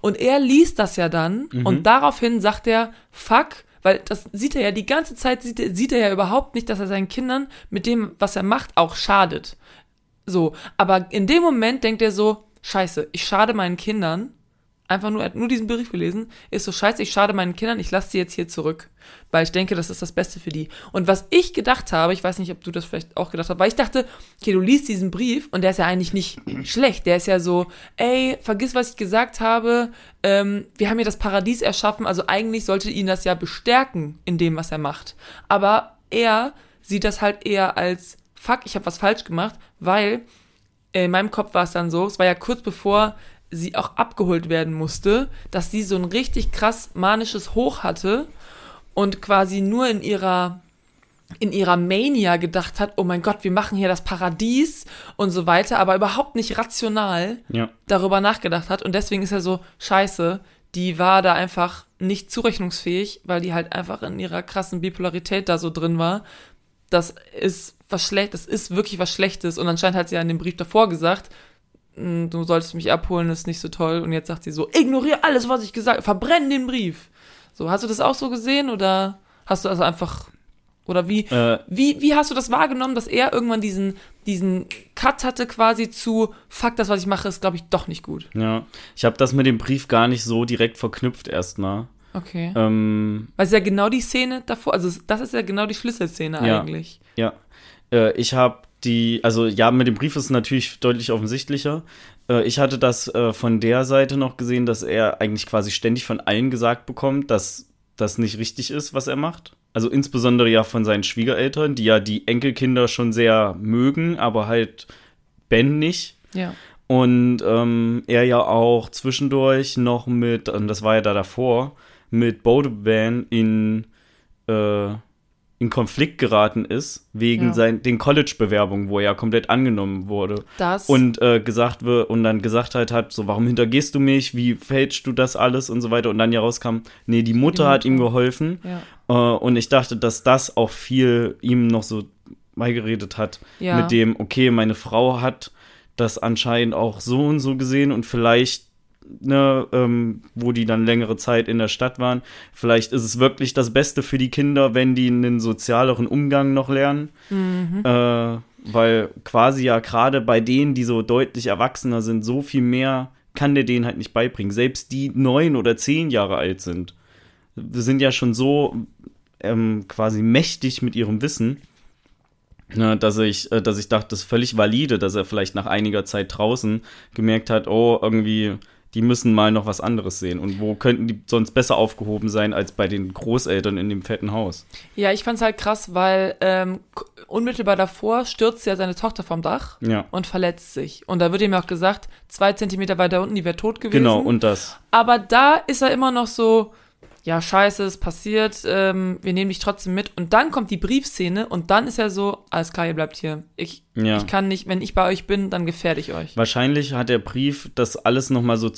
Und er liest das ja dann und daraufhin sagt er, fuck, weil das sieht er ja die ganze Zeit, sieht er, sieht er ja überhaupt nicht, dass er seinen Kindern mit dem, was er macht, auch schadet. So, aber in dem Moment denkt er so, scheiße, ich schade meinen Kindern, einfach nur, er hat nur diesen Brief gelesen, ist so scheiße, ich schade meinen Kindern, ich lasse sie jetzt hier zurück, weil ich denke, das ist das Beste für die. Und was ich gedacht habe, ich weiß nicht, ob du das vielleicht auch gedacht hast, weil ich dachte, okay, du liest diesen Brief und der ist ja eigentlich nicht [CLEARS THROAT] schlecht, der ist ja so, ey, vergiss, was ich gesagt habe, ähm, wir haben hier das Paradies erschaffen, also eigentlich sollte ihn das ja bestärken in dem, was er macht. Aber er sieht das halt eher als, fuck, ich habe was falsch gemacht, weil in meinem Kopf war es dann so, es war ja kurz bevor sie auch abgeholt werden musste, dass sie so ein richtig krass manisches Hoch hatte und quasi nur in ihrer in ihrer Mania gedacht hat, oh mein Gott, wir machen hier das Paradies und so weiter, aber überhaupt nicht rational Ja. darüber nachgedacht hat und deswegen ist er so, scheiße, die war da einfach nicht zurechnungsfähig, weil die halt einfach in ihrer krassen Bipolarität da so drin war. Das ist was schlecht, das ist wirklich was Schlechtes und anscheinend hat sie ja in dem Brief davor gesagt, "Mm, du solltest mich abholen, das ist nicht so toll und jetzt sagt sie so, ignoriere alles, was ich gesagt habe, verbrenn den Brief. So, hast du das auch so gesehen oder hast du das einfach oder wie Äh, wie, wie hast du das wahrgenommen, dass er irgendwann diesen, diesen Cut hatte quasi zu, fuck, das, was ich mache, ist, glaube ich, doch nicht gut. ja. Ich habe das mit dem Brief gar nicht so direkt verknüpft erstmal. Okay. Ähm, Weil es ja genau die Szene davor, also das ist ja genau die Schlüsselszene Ja. eigentlich. Ja, äh, ich habe die, also ja, mit dem Brief ist es natürlich deutlich offensichtlicher. Äh, ich hatte das äh, von der Seite noch gesehen, dass er eigentlich quasi ständig von allen gesagt bekommt, dass das nicht richtig ist, was er macht. Also insbesondere ja von seinen Schwiegereltern, die ja die Enkelkinder schon sehr mögen, aber halt Ben nicht. Ja. Und ähm, er ja auch zwischendurch noch mit, und das war ja da davor, mit Baudouin in, äh, in Konflikt geraten ist, wegen Ja. sein, den College-Bewerbungen, wo er ja komplett angenommen wurde. Das. Und äh, gesagt wird, und dann gesagt halt hat, so, warum hintergehst du mich, wie fälschst du das alles und so weiter. Und dann ja rauskam, nee, die Mutter, hat ihm Mutter. geholfen. ja. Äh, und ich dachte, dass das auch viel ihm noch so beigeredet hat, Ja. mit dem, okay, meine Frau hat das anscheinend auch so und so gesehen und vielleicht, ne, ähm, wo die dann längere Zeit in der Stadt waren, vielleicht ist es wirklich das Beste für die Kinder, wenn die einen sozialeren Umgang noch lernen. Mhm. Äh, weil quasi ja gerade bei denen, die so deutlich erwachsener sind, so viel mehr kann der denen halt nicht beibringen. Selbst die neun oder zehn Jahre alt sind, sind ja schon so ähm, quasi mächtig mit ihrem Wissen, ne, dass ich, äh, dass ich dachte, das ist völlig valide, dass er vielleicht nach einiger Zeit draußen gemerkt hat, oh, irgendwie, die müssen mal noch was anderes sehen. Und wo könnten die sonst besser aufgehoben sein als bei den Großeltern in dem fetten Haus? ja, ich fand's halt krass, weil ähm, unmittelbar davor stürzt ja seine Tochter vom Dach Ja. und verletzt sich. Und da wird ihm auch gesagt, zwei Zentimeter weiter unten, die wäre tot gewesen. Genau, und das. Aber da ist er immer noch so, ja, scheiße, es passiert, ähm, wir nehmen dich trotzdem mit. Und dann kommt die Briefszene und dann ist er so, alles klar, ihr bleibt hier. Ich, Ja. ich kann nicht, wenn ich bei euch bin, dann gefährde ich euch. Wahrscheinlich hat der Brief das alles nochmal so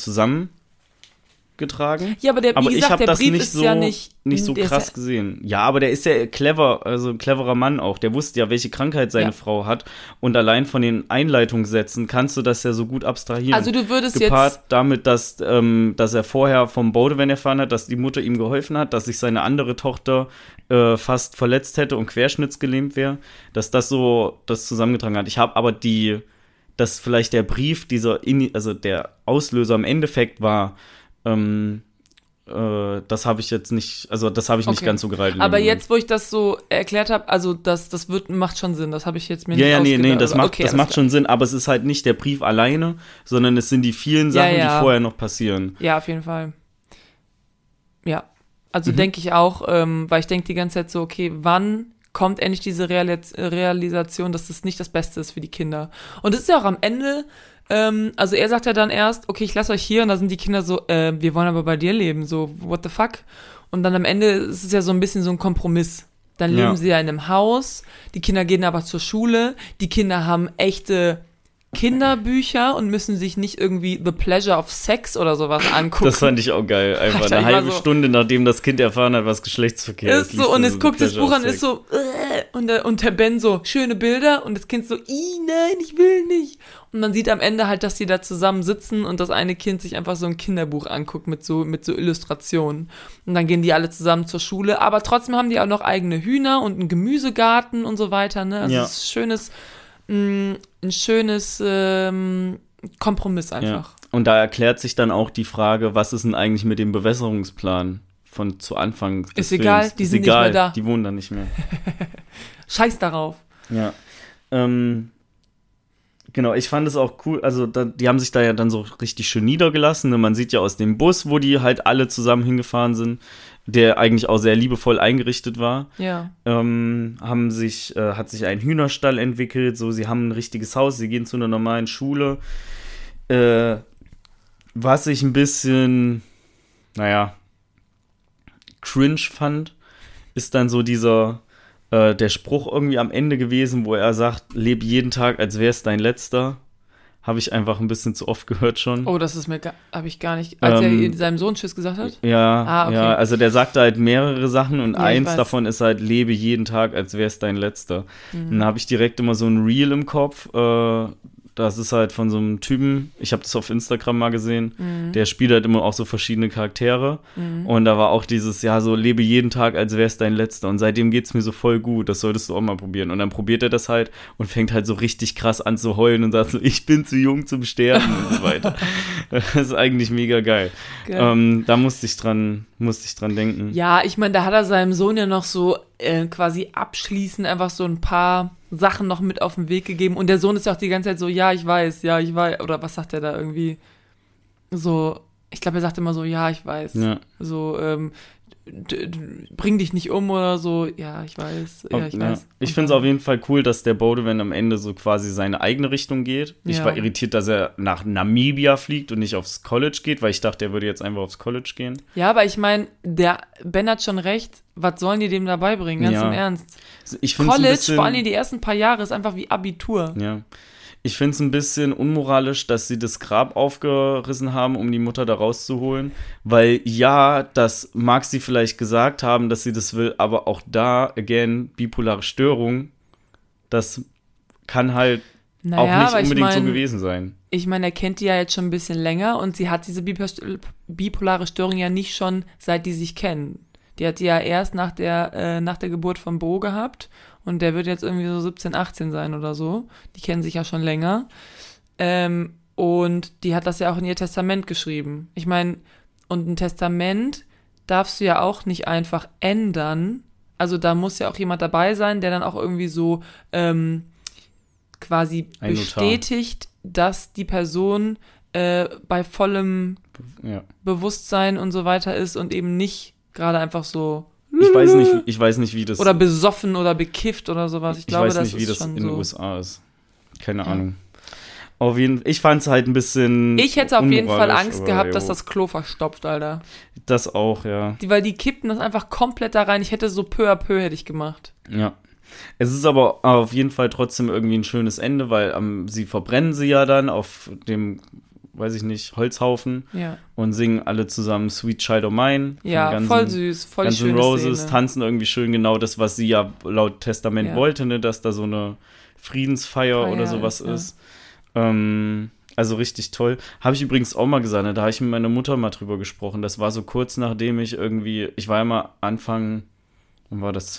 zusammengetragen. Ja, aber der, Aber ich gesagt, habe der das Brief nicht ist so, ja nicht, nicht so krass ja- gesehen. Ja, aber der ist ja clever, also ein cleverer Mann auch. Der wusste ja, welche Krankheit seine Ja. Frau hat. Und allein von den Einleitungssätzen kannst du das ja so gut abstrahieren. Also du würdest Gepaart jetzt, damit, dass, ähm, dass er vorher vom Bodewan erfahren hat, dass die Mutter ihm geholfen hat, dass sich seine andere Tochter äh, fast verletzt hätte und querschnittsgelähmt wäre, dass das so das zusammengetragen hat. Ich habe aber die, dass vielleicht der Brief, dieser, also der Auslöser im Endeffekt war, ähm, äh, das habe ich jetzt nicht, also das habe ich nicht Okay. ganz so gereilt. aber jetzt, wo ich das so erklärt habe, also das, das wird, macht schon Sinn, das habe ich jetzt mir Ja, nicht ja, nee, nee, ausgedacht, das aber macht, okay, das macht klar. schon Sinn, aber es ist halt nicht der Brief alleine, sondern es sind die vielen Ja, Sachen, ja. die vorher noch passieren. Ja, auf jeden Fall. Ja. Also Mhm. denke ich auch, ähm, weil ich denke die ganze Zeit so, okay, wann kommt endlich diese Realis Realisation, dass das nicht das Beste ist für die Kinder? Und es ist ja auch am Ende, ähm, also er sagt ja dann erst, okay, ich lasse euch hier und da sind die Kinder so, äh, wir wollen aber bei dir leben, so, what the fuck? Und dann am Ende ist es ja so ein bisschen so ein Kompromiss. Dann leben Ja. sie ja in einem Haus, die Kinder gehen aber zur Schule, die Kinder haben echte Kinderbücher und müssen sich nicht irgendwie The Pleasure of Sex oder sowas angucken. Das fand ich auch geil. [LAUGHS] Einfach Alter, eine halbe so- Stunde, nachdem das Kind erfahren hat, was Geschlechtsverkehr ist. ist so, und es guckt das Buch an, ist so, und der, und der Ben so, schöne Bilder, und das Kind so, i nein, ich will nicht. Und man sieht am Ende halt, dass die da zusammen sitzen und das eine Kind sich einfach so ein Kinderbuch anguckt mit so, mit so Illustrationen. Und dann gehen die alle zusammen zur Schule, aber trotzdem haben die auch noch eigene Hühner und einen Gemüsegarten und so weiter, ne? Also Ja. es ist schönes, mh, ein schönes ähm, Kompromiss Ja. einfach. Und da erklärt sich dann auch die Frage, was ist denn eigentlich mit dem Bewässerungsplan von zu Anfang des Ist egal, Films? die ist sind nicht egal, mehr da. Die wohnen da nicht mehr. [LAUGHS] Scheiß darauf. Ja. Ähm, genau, ich fand es auch cool, also da, die haben sich da ja dann so richtig schön niedergelassen. Ne? Man sieht ja aus dem Bus, wo die halt alle zusammen hingefahren sind, der eigentlich auch sehr liebevoll eingerichtet war. Ja. ähm, haben sich, äh, hat sich ein Hühnerstall entwickelt, so sie haben ein richtiges Haus, sie gehen zu einer normalen Schule. Äh, was ich ein bisschen, naja, cringe fand, ist dann so dieser, äh, der Spruch irgendwie am Ende gewesen, wo er sagt, leb jeden Tag, als wäre es dein letzter. Habe ich einfach ein bisschen zu oft gehört schon. Oh, das ist mir, habe ich gar nicht, als Ähm, er seinem Sohn Tschüss gesagt hat? Ja, Ah, okay. ja, also der sagte halt mehrere Sachen und Ja, eins davon ist halt, lebe jeden Tag, als wäre es dein letzter. Mhm. Dann habe ich direkt immer so ein Reel im Kopf. Äh, das ist halt von so einem Typen, ich habe das auf Instagram mal gesehen, Mhm. der spielt halt immer auch so verschiedene Charaktere. Und da war auch dieses, ja, so lebe jeden Tag, als wäre es dein letzter. Und seitdem geht's mir so voll gut, das solltest du auch mal probieren. Und dann probiert er das halt und fängt halt so richtig krass an zu heulen und sagt so, ich bin zu jung zum Sterben und so weiter. [LAUGHS] Das ist eigentlich mega geil. Geil. Ähm, da musste ich dran, musste ich dran denken. Ja, ich meine, da hat er seinem Sohn ja noch so äh, quasi abschließend einfach so ein paar Sachen noch mit auf den Weg gegeben. Und der Sohn ist ja auch die ganze Zeit so, ja, ich weiß, ja, ich weiß. Oder was sagt er da irgendwie? So, ich glaube, er sagt immer so, ja, ich weiß. Ja. So, ähm, bring dich nicht um oder so. Ja, ich weiß. Ja, ich Ja. Ich finde es auf jeden Fall cool, dass der Bodewan am Ende so quasi seine eigene Richtung geht. Ich Ja. war irritiert, dass er nach Namibia fliegt und nicht aufs College geht, weil ich dachte, er würde jetzt einfach aufs College gehen. Ja, aber ich meine, der Ben hat schon recht. Was sollen die dem dabei bringen? Ganz im Ernst. Ich College, vor allem die ersten paar Jahre, ist einfach wie Abitur. Ja. Ich finde es ein bisschen unmoralisch, dass sie das Grab aufgerissen haben, um die Mutter da rauszuholen. Weil ja, das mag sie vielleicht gesagt haben, dass sie das will, aber auch da, again, bipolare Störung, das kann halt Naja, auch nicht aber ich unbedingt so mein, gewesen sein. ich meine, er kennt die ja jetzt schon ein bisschen länger und sie hat diese bipo- bipolare Störung ja nicht schon, seit die sich kennen. Die hat die ja erst nach der, äh, nach der Geburt von Bo gehabt und der wird jetzt irgendwie so 17, 18 sein oder so. Die kennen sich ja schon länger. Ähm, und die hat das ja auch in ihr Testament geschrieben. Ich meine, und ein Testament darfst du ja auch nicht einfach ändern. Also da muss ja auch jemand dabei sein, der dann auch irgendwie so ähm, quasi Ein Notar. bestätigt, dass die Person äh, bei vollem Ja. Bewusstsein und so weiter ist und eben nicht gerade einfach so Ich weiß nicht, ich weiß nicht, wie das oder besoffen oder bekifft oder sowas. Ich, Ich glaube, weiß das nicht, wie das in den so. USA ist. Keine. Ahnung. Auf jeden Ich fand es halt ein bisschen. Ich hätte auf jeden Fall Angst gehabt, jo. dass das Klo verstopft, Alter. Das auch, ja. Die, weil die kippten das einfach komplett da rein. Ich hätte so peu à peu hätte ich gemacht. Ja. Es ist aber auf jeden Fall trotzdem irgendwie ein schönes Ende, weil ähm, sie verbrennen sie ja dann auf dem, weiß ich nicht, Holzhaufen Ja. und singen alle zusammen Sweet Child of Mine. Ja, Guns voll süß, voll Guns N' schöne Roses Szene. tanzen irgendwie schön genau das, was sie ja laut Testament Ja. wollte, ne, dass da so eine Friedensfeier Feier oder sowas ist, ist. Ähm, also richtig toll. Habe ich übrigens auch mal gesagt, ne, da habe ich mit meiner Mutter mal drüber gesprochen. Das war so kurz nachdem ich irgendwie, ich war ja mal Anfang, wann war das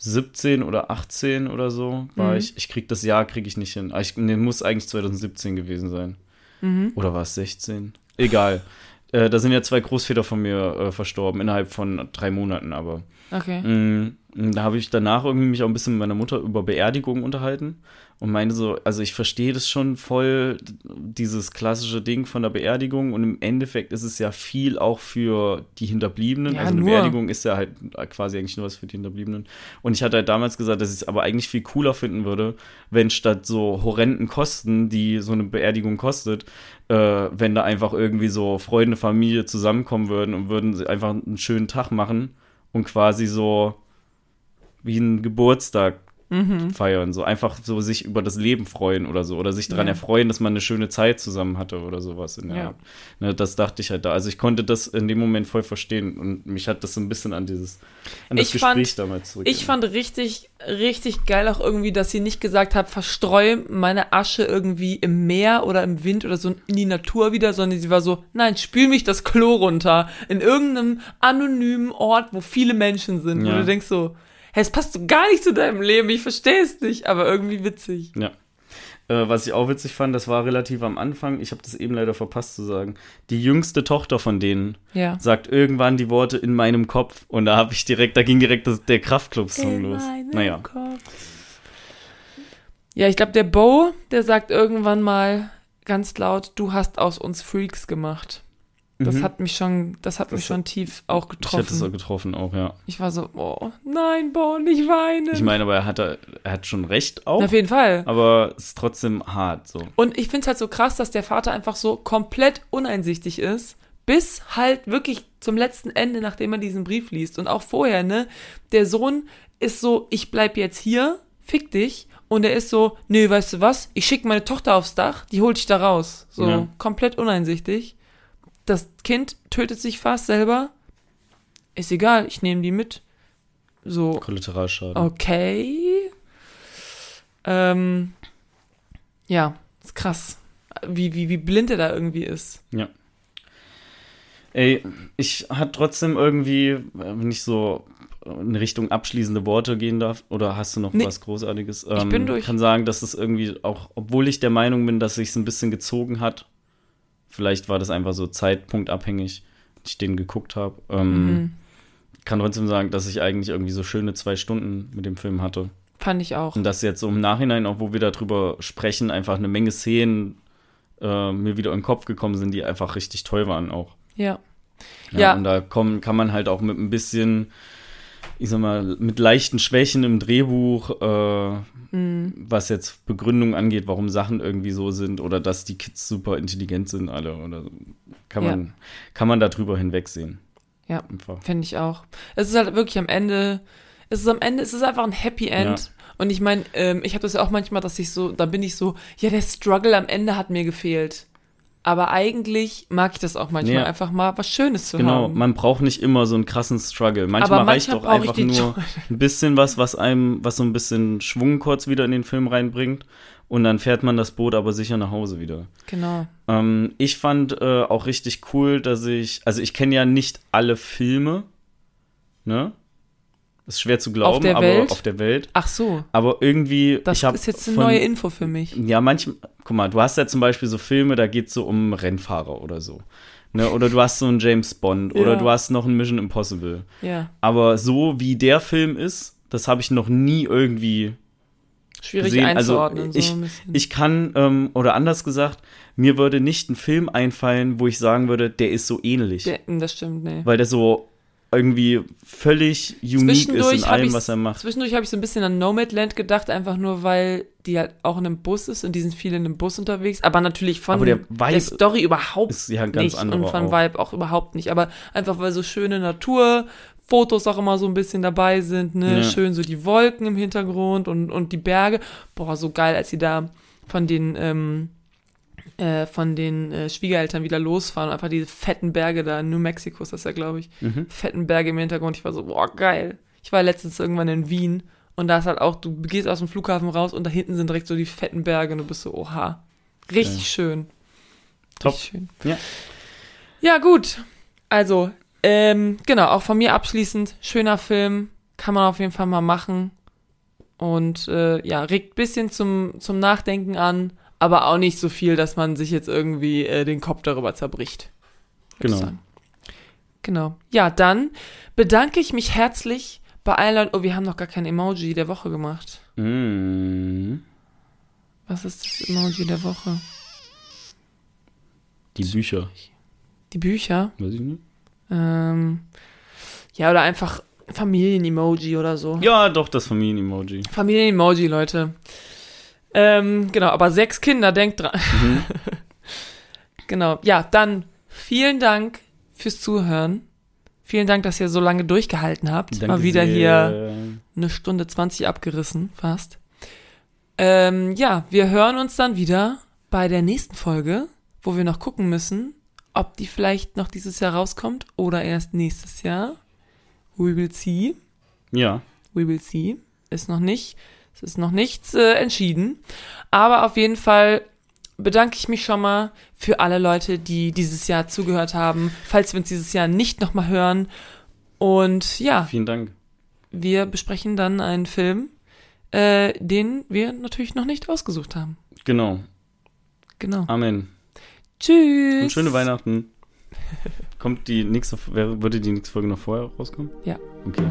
2017 oder 18 oder so, war Mhm. ich, ich krieg das Jahr kriege ich nicht hin. Ah, Ich, nee, muss eigentlich 2017 gewesen sein. Mhm. Oder war es 16? Egal. [LAUGHS] Äh, da sind ja zwei Großväter von mir äh, verstorben, innerhalb von drei Monaten aber. Okay. Mm, Da habe ich danach irgendwie mich auch ein bisschen mit meiner Mutter über Beerdigungen unterhalten und meine so, also ich verstehe das schon voll, dieses klassische Ding von der Beerdigung und im Endeffekt ist es ja viel auch für die Hinterbliebenen. Ja, also eine nur. Beerdigung ist ja halt quasi eigentlich nur was für die Hinterbliebenen. Und ich hatte halt damals gesagt, dass ich es aber eigentlich viel cooler finden würde, wenn statt so horrenden Kosten, die so eine Beerdigung kostet, äh, wenn da einfach irgendwie so Freunde, Familie zusammenkommen würden und würden einfach einen schönen Tag machen und quasi so wie ein Geburtstag Mhm. feiern, so einfach so sich über das Leben freuen oder so oder sich daran Ja. erfreuen, dass man eine schöne Zeit zusammen hatte oder sowas. In der Ja. Art. Ne, das dachte ich halt da. Also ich konnte das in dem Moment voll verstehen und mich hat das so ein bisschen an dieses an das Ich fand- Gespräch damals zurück. Ich fand richtig, richtig geil auch irgendwie, dass sie nicht gesagt hat, verstreu meine Asche irgendwie im Meer oder im Wind oder so in die Natur wieder, sondern sie war so, nein, spül mich das Klo runter in irgendeinem anonymen Ort, wo viele Menschen sind, wo Ja. du denkst so, hey, es passt gar nicht zu deinem Leben, ich verstehe es nicht, aber irgendwie witzig. Ja. Äh, was ich auch witzig fand, das war relativ am Anfang, ich habe das eben leider verpasst zu sagen. Die jüngste Tochter von denen Ja. sagt irgendwann die Worte in meinem Kopf und da habe ich direkt, da ging direkt das, der Kraftclub-Song los. Naja. Ja, ich glaube, der Bo, der sagt irgendwann mal ganz laut, du hast aus uns Freaks gemacht. Das Mhm. hat mich schon, das hat Das mich schon tief auch Ich hätte es getroffen. auch getroffen auch, ja. Ich war so, oh, nein, Bo, nicht weinen. Ich meine, aber er hat, er hat schon recht auch, Auf jeden Fall. aber es ist trotzdem hart so. Und ich finde es halt so krass, dass der Vater einfach so komplett uneinsichtig ist, bis halt wirklich zum letzten Ende, nachdem er diesen Brief liest. Und auch vorher, ne? Der Sohn ist so, ich bleib jetzt hier, fick dich. Und er ist so, nö, weißt du was? Ich schicke meine Tochter aufs Dach, die holt dich da raus. So, Ja. komplett uneinsichtig. Das Kind tötet sich fast selber. Ist egal, ich nehme die mit. So, Kollateralschaden. Okay. Ähm, ja, ist krass. Wie, wie, wie blind er da irgendwie ist. Ey, ich hatte trotzdem irgendwie, äh, wenn ich so in Richtung abschließende Worte gehen darf, oder hast du noch Nee. was Großartiges? Ähm, bin durch. kann sagen, dass es irgendwie auch, obwohl ich der Meinung bin, dass sich ein bisschen gezogen hat, vielleicht war das einfach so zeitpunktabhängig, als ich den geguckt habe. Ähm, Mhm. Kann trotzdem sagen, dass ich eigentlich irgendwie so schöne zwei Stunden mit dem Film hatte. Fand ich auch. Und dass jetzt so im Nachhinein, auch wo wir darüber sprechen, einfach eine Menge Szenen äh, mir wieder in den Kopf gekommen sind, die einfach richtig toll waren auch. Ja. Ja, Ja. Und da kommen, kann man halt auch mit ein bisschen, ich sag mal, mit leichten Schwächen im Drehbuch, äh, Mhm. was jetzt Begründung angeht, warum Sachen irgendwie so sind oder dass die Kids super intelligent sind alle oder kann Ja. man, kann man da drüber hinwegsehen. Ja. Finde ich auch. Es ist halt wirklich am Ende, es ist am Ende, es ist einfach ein Happy End. Ja. Und ich meine, ähm, ich habe das ja auch manchmal, dass ich so, da bin ich so, ja, der Struggle am Ende hat mir gefehlt. Aber eigentlich mag ich das auch manchmal, Ja. einfach mal was Schönes zu Genau, haben. man braucht nicht immer so einen krassen Struggle. Manchmal, Aber reicht manchmal doch einfach nur ein bisschen was, was einem, was so ein bisschen Schwung kurz wieder in den Film reinbringt. Und dann fährt man das Boot aber sicher nach Hause wieder. Genau. Ähm, ich fand äh, auch richtig cool, dass ich, also ich kenne ja nicht alle Filme, ne? Ist schwer zu glauben, der aber Welt? auf der Welt. Ach so, Aber irgendwie, das ist jetzt eine von- neue Info für mich. Ja, manchmal, guck mal, du hast ja zum Beispiel so Filme, da geht es so um Rennfahrer oder so. Ne? Oder du hast so einen James Bond oder Ja. du hast noch einen Mission Impossible. Ja, Aber so wie der Film ist, das habe ich noch nie irgendwie schwierig gesehen. Also einzuordnen. ich, so ich kann, ähm, oder anders gesagt, mir würde nicht ein Film einfallen, wo ich sagen würde, der ist so ähnlich. Der, das stimmt, nee. weil der so irgendwie völlig unique ist in allem, was er macht. Zwischendurch habe ich so ein bisschen an Nomadland gedacht, einfach nur, weil die halt auch in einem Bus ist und die sind viele in einem Bus unterwegs, aber natürlich von Aber der der Story überhaupt Ist ja ein ganz nicht und vom auch. Vibe auch überhaupt nicht, aber einfach weil so schöne Natur, Fotos auch immer so ein bisschen dabei sind, ne, Ja. schön so die Wolken im Hintergrund und, und die Berge, boah, so geil, als sie da von den, ähm, äh, von den äh, Schwiegereltern wieder losfahren und einfach diese fetten Berge da in New Mexico ist das ja, glaube ich, Mhm. fetten Berge im Hintergrund. Ich war so, boah, geil. Ich war letztens irgendwann in Wien und da ist halt auch, du gehst aus dem Flughafen raus und da hinten sind direkt so die fetten Berge und du bist so, oha. Richtig Geil. schön. Top. Richtig schön. Ja. Ja, gut. Also, ähm, genau, auch von mir abschließend, schöner Film, kann man auf jeden Fall mal machen. Und äh, ja, regt bisschen zum, zum Nachdenken an, aber auch nicht so viel, dass man sich jetzt irgendwie äh, den Kopf darüber zerbricht. Genau. Genau. Ja, dann bedanke ich mich herzlich bei allen Leuten. Oh, wir haben noch gar kein Emoji der Woche gemacht. Mhm. Was ist das Emoji der Woche? Die Bücher. Die Bücher? Weiß ich nicht. Ähm, ja, oder einfach Familien-Emoji oder so. Ja, doch, das Familien-Emoji. Familien-Emoji, Leute. Ähm, genau, aber sechs Kinder, denkt dran. Mhm. [LAUGHS] Genau. Ja, dann vielen Dank fürs Zuhören. Vielen Dank, dass ihr so lange durchgehalten habt. Danke Mal wieder sehr. hier eine Stunde 20 abgerissen, fast. Ähm, ja, wir hören uns dann wieder bei der nächsten Folge, wo wir noch gucken müssen, ob die vielleicht noch dieses Jahr rauskommt oder erst nächstes Jahr. We will see. Ja. We will see. Ist noch nicht. Es ist noch nichts äh, entschieden. Aber auf jeden Fall bedanke ich mich schon mal für alle Leute, die dieses Jahr zugehört haben, falls wir uns dieses Jahr nicht nochmal hören. Und ja, Vielen Dank. wir besprechen dann einen Film, äh, den wir natürlich noch nicht ausgesucht haben. Genau. Genau. Amen. Tschüss. Und schöne Weihnachten. Kommt die nächste, würde die nächste Folge noch vorher rauskommen? Ja. Okay.